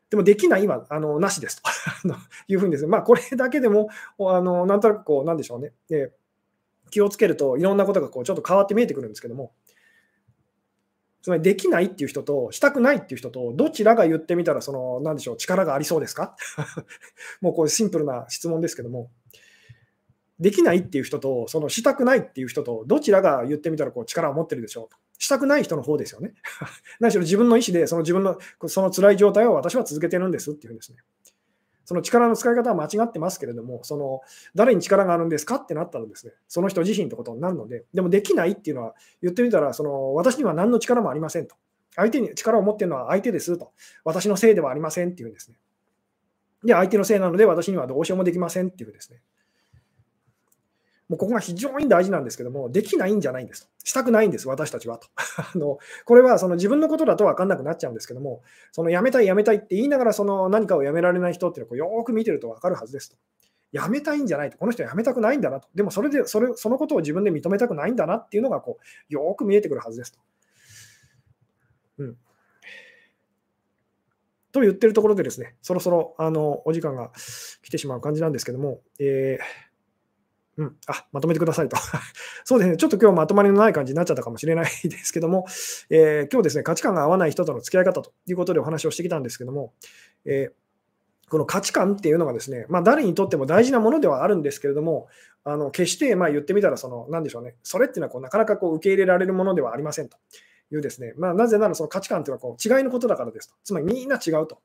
でもできないはあのなしですと いうふうにですね、まあ、これだけでもあのなんとなくこう、なんでしょうね。えー気をつけるといろんなことがこうちょっと変わって見えてくるんですけども、つまりできないっていう人と、したくないっていう人と、どちらが言ってみたら、その、なんでしょう、力がありそうですか？もうこれシンプルな質問ですけども、できないっていう人と、そのしたくないっていう人と、どちらが言ってみたらこう力を持ってるでしょう？したくない人の方ですよね。何しろ自分の意思で、その自分のその辛い状態を私は続けてるんですっていうんですね。その力の使い方は間違ってますけれども、その誰に力があるんですかってなったらですね、その人自身ってことになるので、でもできないっていうのは言ってみたら、その私には何の力もありませんと。相手に力を持っているのは相手ですと。私のせいではありませんっていうんですね。で、相手のせいなので私にはどうしようもできませんっていうですね。もうここが非常に大事なんですけども、できないんじゃないんです。したくないんです、私たちはと。あのこれはその自分のことだと分かんなくなっちゃうんですけども、その辞めたい、辞めたいって言いながらその何かを辞められない人っていうのをよく見てると分かるはずですと。辞めたいんじゃないと、この人は辞めたくないんだなと。でもそれでそれそのことを自分で認めたくないんだなっていうのがこうよく見えてくるはずですと。うん、と言ってるところでですね、そろそろあのお時間が来てしまう感じなんですけども、えーうん、あまとめてくださいと。そうですね、ちょっと今日まとまりのない感じになっちゃったかもしれないですけども、えー、今日ですね、価値観が合わない人との付き合い方ということでお話をしてきたんですけども、えーこの価値観っていうのがですね、まあ、誰にとっても大事なものではあるんですけれども、あの決してまあ言ってみたらその、なんでしょうね、それっていうのはこうなかなかこう受け入れられるものではありませんというですね、まあ、なぜならその価値観というのはこう違いのことだからですと、つまりみんな違うと。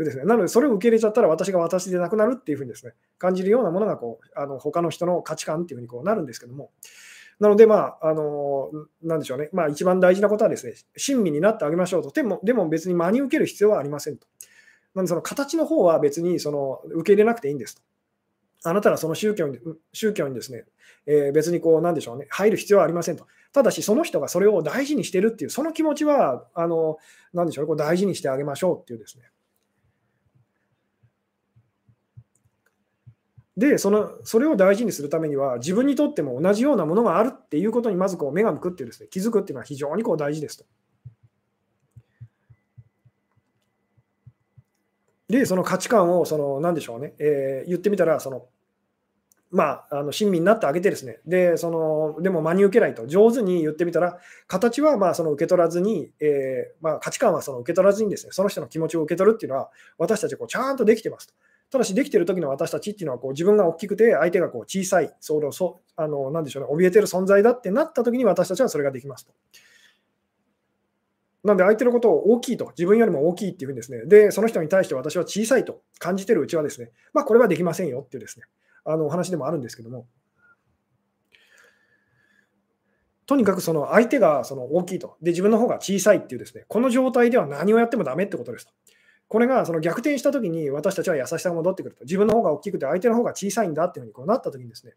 いうですね、なのでそれを受け入れちゃったら私が私でなくなるっていうふうにですね、感じるようなものがこうあの他の人の価値観っていうふうにこうなるんですけども、なので、まあ、あのなんでしょうね、まあ、一番大事なことはですね、親身になってあげましょうと、でもでも別に真に受ける必要はありませんと。なので、その形の方は別にその受け入れなくていいんですと。あなたがその宗教に宗教にですね、えー、別にこう、なんでしょうね、入る必要はありませんと。ただし、その人がそれを大事にしてるっていう、その気持ちは、あの、なんでしょうね、こう大事にしてあげましょうっていうですね。で、その、それを大事にするためには、自分にとっても同じようなものがあるっていうことに、まずこう目が向くっていうですね、気づくっていうのは非常にこう大事ですと。で、その価値観を、その、なんでしょうね、えー、言ってみたら、その、まあ、あの親身になってあげてですね、で、その、でも真に受けないと、上手に言ってみたら、形はまあその受け取らずに、えー、まあ、価値観はその受け取らずにですね、その人の気持ちを受け取るっていうのは、私たちこうちゃんとできてますと。ただし、できてる時の私たちっていうのはこう自分が大きくて、相手がこう小さい、それをそあのなんでしょうね、怯えてる存在だってなった時に私たちはそれができますと。なんで相手のことを大きいと、自分よりも大きいっていうふうにですね、で、その人に対して私は小さいと感じてるうちはですね、まあ、これはできませんよっていうですね、あのお話でもあるんですけども、とにかくその相手がその大きいと、で、自分の方が小さいっていうですね、この状態では何をやってもダメってことですと。これがその逆転したときに私たちは優しさが戻ってくると、自分の方が大きくて相手の方が小さいんだっていうふうにこうなったときにですね、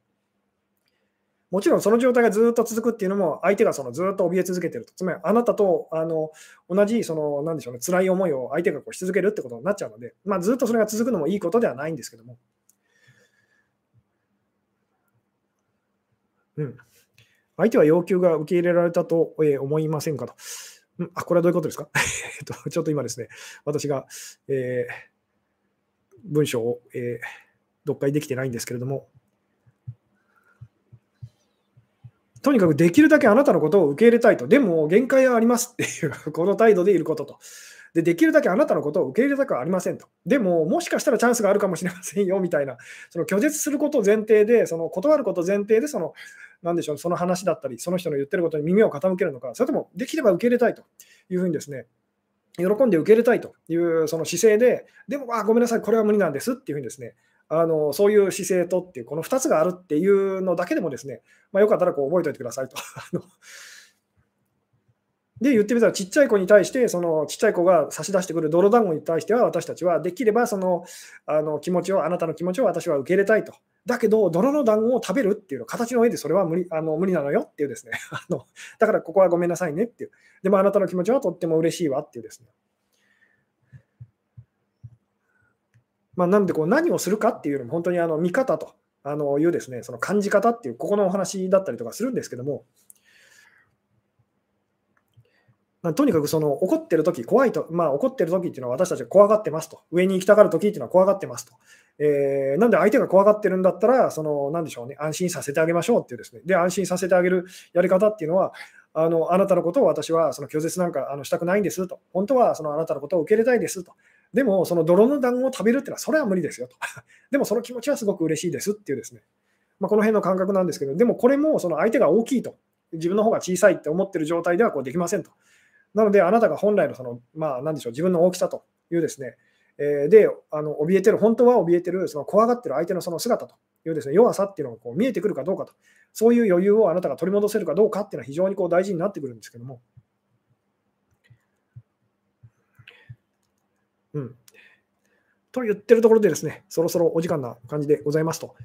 もちろんその状態がずっと続くっていうのも、相手がそのずっと怯え続けてると、つまりあなたとあの同じそのなんでしょうね、辛い思いを相手がこうし続けるってことになっちゃうので、まあ、ずっとそれが続くのもいいことではないんですけども。うん、相手は要求が受け入れられたと思いませんかと。うん、あ、これはどういうことですか？ちょっと今ですね、私が、えー、文章を、えー、読解できてないんですけれども、とにかくできるだけあなたのことを受け入れたいと。でも、限界はありますっていう、この態度でいることと。で、できるだけあなたのことを受け入れたくはありませんと。でも、もしかしたらチャンスがあるかもしれませんよみたいな、その拒絶することを前提で、その断ることを前提で、その、なでしょう、その話だったり、その人の言ってることに耳を傾けるのか、それともできれば受け入れたいというふうにですね、喜んで受け入れたいというその姿勢で、でも、あ、ごめんなさい、これは無理なんですっていうふうにですね、あのそういう姿勢とっていう、この2つがあるっていうのだけでもですね、まあ、よかったらこう覚えておいてくださいと。で、言ってみたら、ちっちゃい子に対して、そのちっちゃい子が差し出してくる泥団子に対しては、私たちはできればそのあの気持ちを、あなたの気持ちを私は受け入れたいと。だけど、泥の団子を食べるっていうの、形の上でそれは無理あの無理なのよっていうですね あの。だからここはごめんなさいねっていう。でもあなたの気持ちはとっても嬉しいわっていうですね。まあ、なのでこう何をするかっていうよりも本当にあの見方とあのいうですねその感じ方っていうここのお話だったりとかするんですけどもまとにかくその怒ってる時怖いと、まあ、怒ってる時っていうのは私たちは怖がってますと。上に行きたがる時っていうのは怖がってますと、えー、なんで相手が怖がってるんだったらその何でしょうね安心させてあげましょうっていうですね。で安心させてあげるやり方っていうのはあのあなたのことを私はその拒絶なんかあのしたくないんですと。本当はそのあなたのことを受け入れたいですと。でも、その泥の団子を食べるっていうのは、それは無理ですよと。でも、その気持ちはすごく嬉しいですっていうですね、まあ、この辺の感覚なんですけど、でもこれもその相手が大きいと、自分の方が小さいって思ってる状態ではこうできませんと。なので、あなたが本来のその、まあ、なんでしょう、自分の大きさというですね、えー、で、あの怯えてる、本当は怯えてる、その怖がってる相手のその姿というですね、弱さっていうのがこう見えてくるかどうかと、そういう余裕をあなたが取り戻せるかどうかっていうのは非常にこう大事になってくるんですけども。うん。と言ってるところでですね、そろそろお時間な感じでございますと。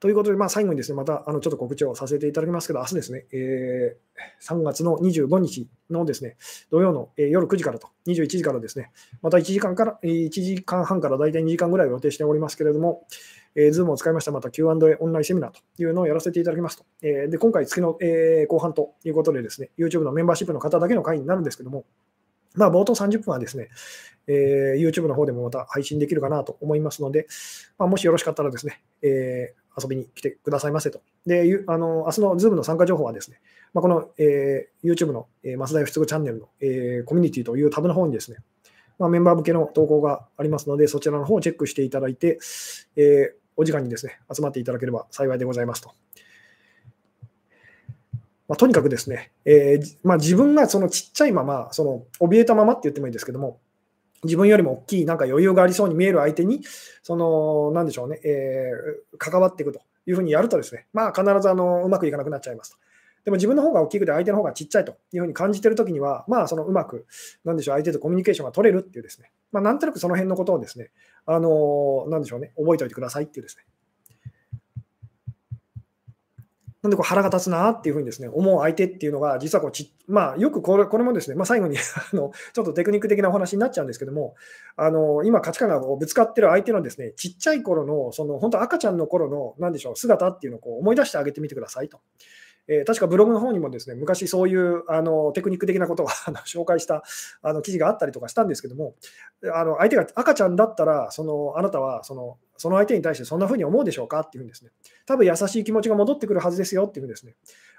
ということで、まあ、最後にですね、またあのちょっと告知をさせていただきますけど、明日ですね、えー、3月の25日のですね、土曜の、えー、夜9時からと、21時からですね、また1時間から、1時間半から大体2時間ぐらいを予定しておりますけれども、えー、Zoom を使いましたまた Q&A オンラインセミナーというのをやらせていただきますと。えー、で今回、月の、えー、後半ということでですね、YouTube のメンバーシップの方だけの会になるんですけども、まあ、冒頭30分はですね、えー、YouTube の方でもまた配信できるかなと思いますので、まあ、もしよろしかったらですね、えー、遊びに来てくださいませと。で、あの明日の Zoom の参加情報はですね、まあ、この、えー、YouTube の、えー、増田義嗣チャンネルの、えー、コミュニティというタブの方にですね、まあ、メンバー向けの投稿がありますので、そちらの方をチェックしていただいて、えー、お時間にですね、集まっていただければ幸いでございますと。まあ、とにかくですね、えー、まあ、自分がそのちっちゃいまま、その怯えたままって言ってもいいですけども、自分よりも大きい、なんか余裕がありそうに見える相手に、その、なんでしょうね、えー、関わっていくというふうにやるとですね、まあ、必ずあのうまくいかなくなっちゃいますと。でも自分の方が大きくて相手の方がちっちゃいというふうに感じてるときには、まあ、そのうまく、なんでしょう、相手とコミュニケーションが取れるっていうですね、まあ、なんとなくその辺のことをですね、あの、なんでしょうね、覚えておいてくださいっていうですね、なんでこう腹が立つなっていうふうにですね思う相手っていうのが、実はこうち、まあ、よくこれこれもですね、まあ、最後に あのちょっとテクニック的なお話になっちゃうんですけども、あの今、価値観がこうぶつかってる相手のですねちっちゃい頃の、その本当、赤ちゃんの頃のなんでしょう姿っていうのをこう思い出してあげてみてくださいと。えー、確かブログの方にもですね昔そういうあのテクニック的なことを 紹介したあの記事があったりとかしたんですけども、あの相手が赤ちゃんだったら、そのあなたはそのその相手に対してそんな風に思うでしょうかっていうふうにですね、多分優しい気持ちが戻ってくるはずですよっていうふうにですね、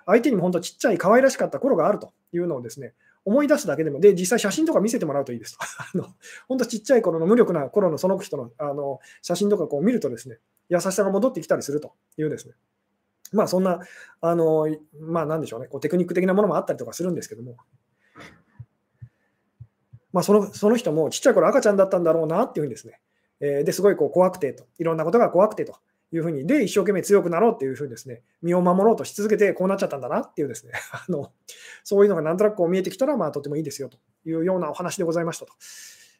相手にも本当ちっちゃい可愛らしかった頃があるというのをですね、思い出すだけでも、で、実際写真とか見せてもらうといいですと。あの本当ちっちゃい頃の無力な頃のその人のあの写真とかこう見るとですね、優しさが戻ってきたりするというですね、まあそんな、あの、まあなんでしょうね、こうテクニック的なものもあったりとかするんですけども、まあそのその人もちっちゃい頃赤ちゃんだったんだろうなっていうふうにですね、えー、ですごいこう怖くてと、いろんなことが怖くてというふうに、で、一生懸命強くなろうっていうふうにですね、身を守ろうとし続けてこうなっちゃったんだなっていうですね、あのそういうのがなんとなくこう見えてきたら、まあとてもいいですよというようなお話でございましたと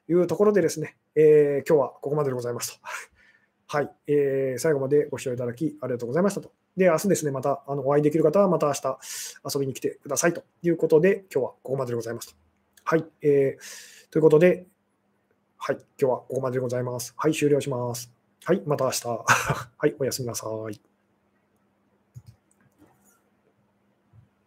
いうところでですね、えー、今日はここまででございますと。はい、えー、最後までご視聴いただきありがとうございましたと。で、明日ですね、またあのお会いできる方はまた明日遊びに来てくださいということで、今日はここまででございますと。はい、えー、ということで、はい、今日はここまででございます。はい、終了します。はい、また明日。はい、おやすみなさい。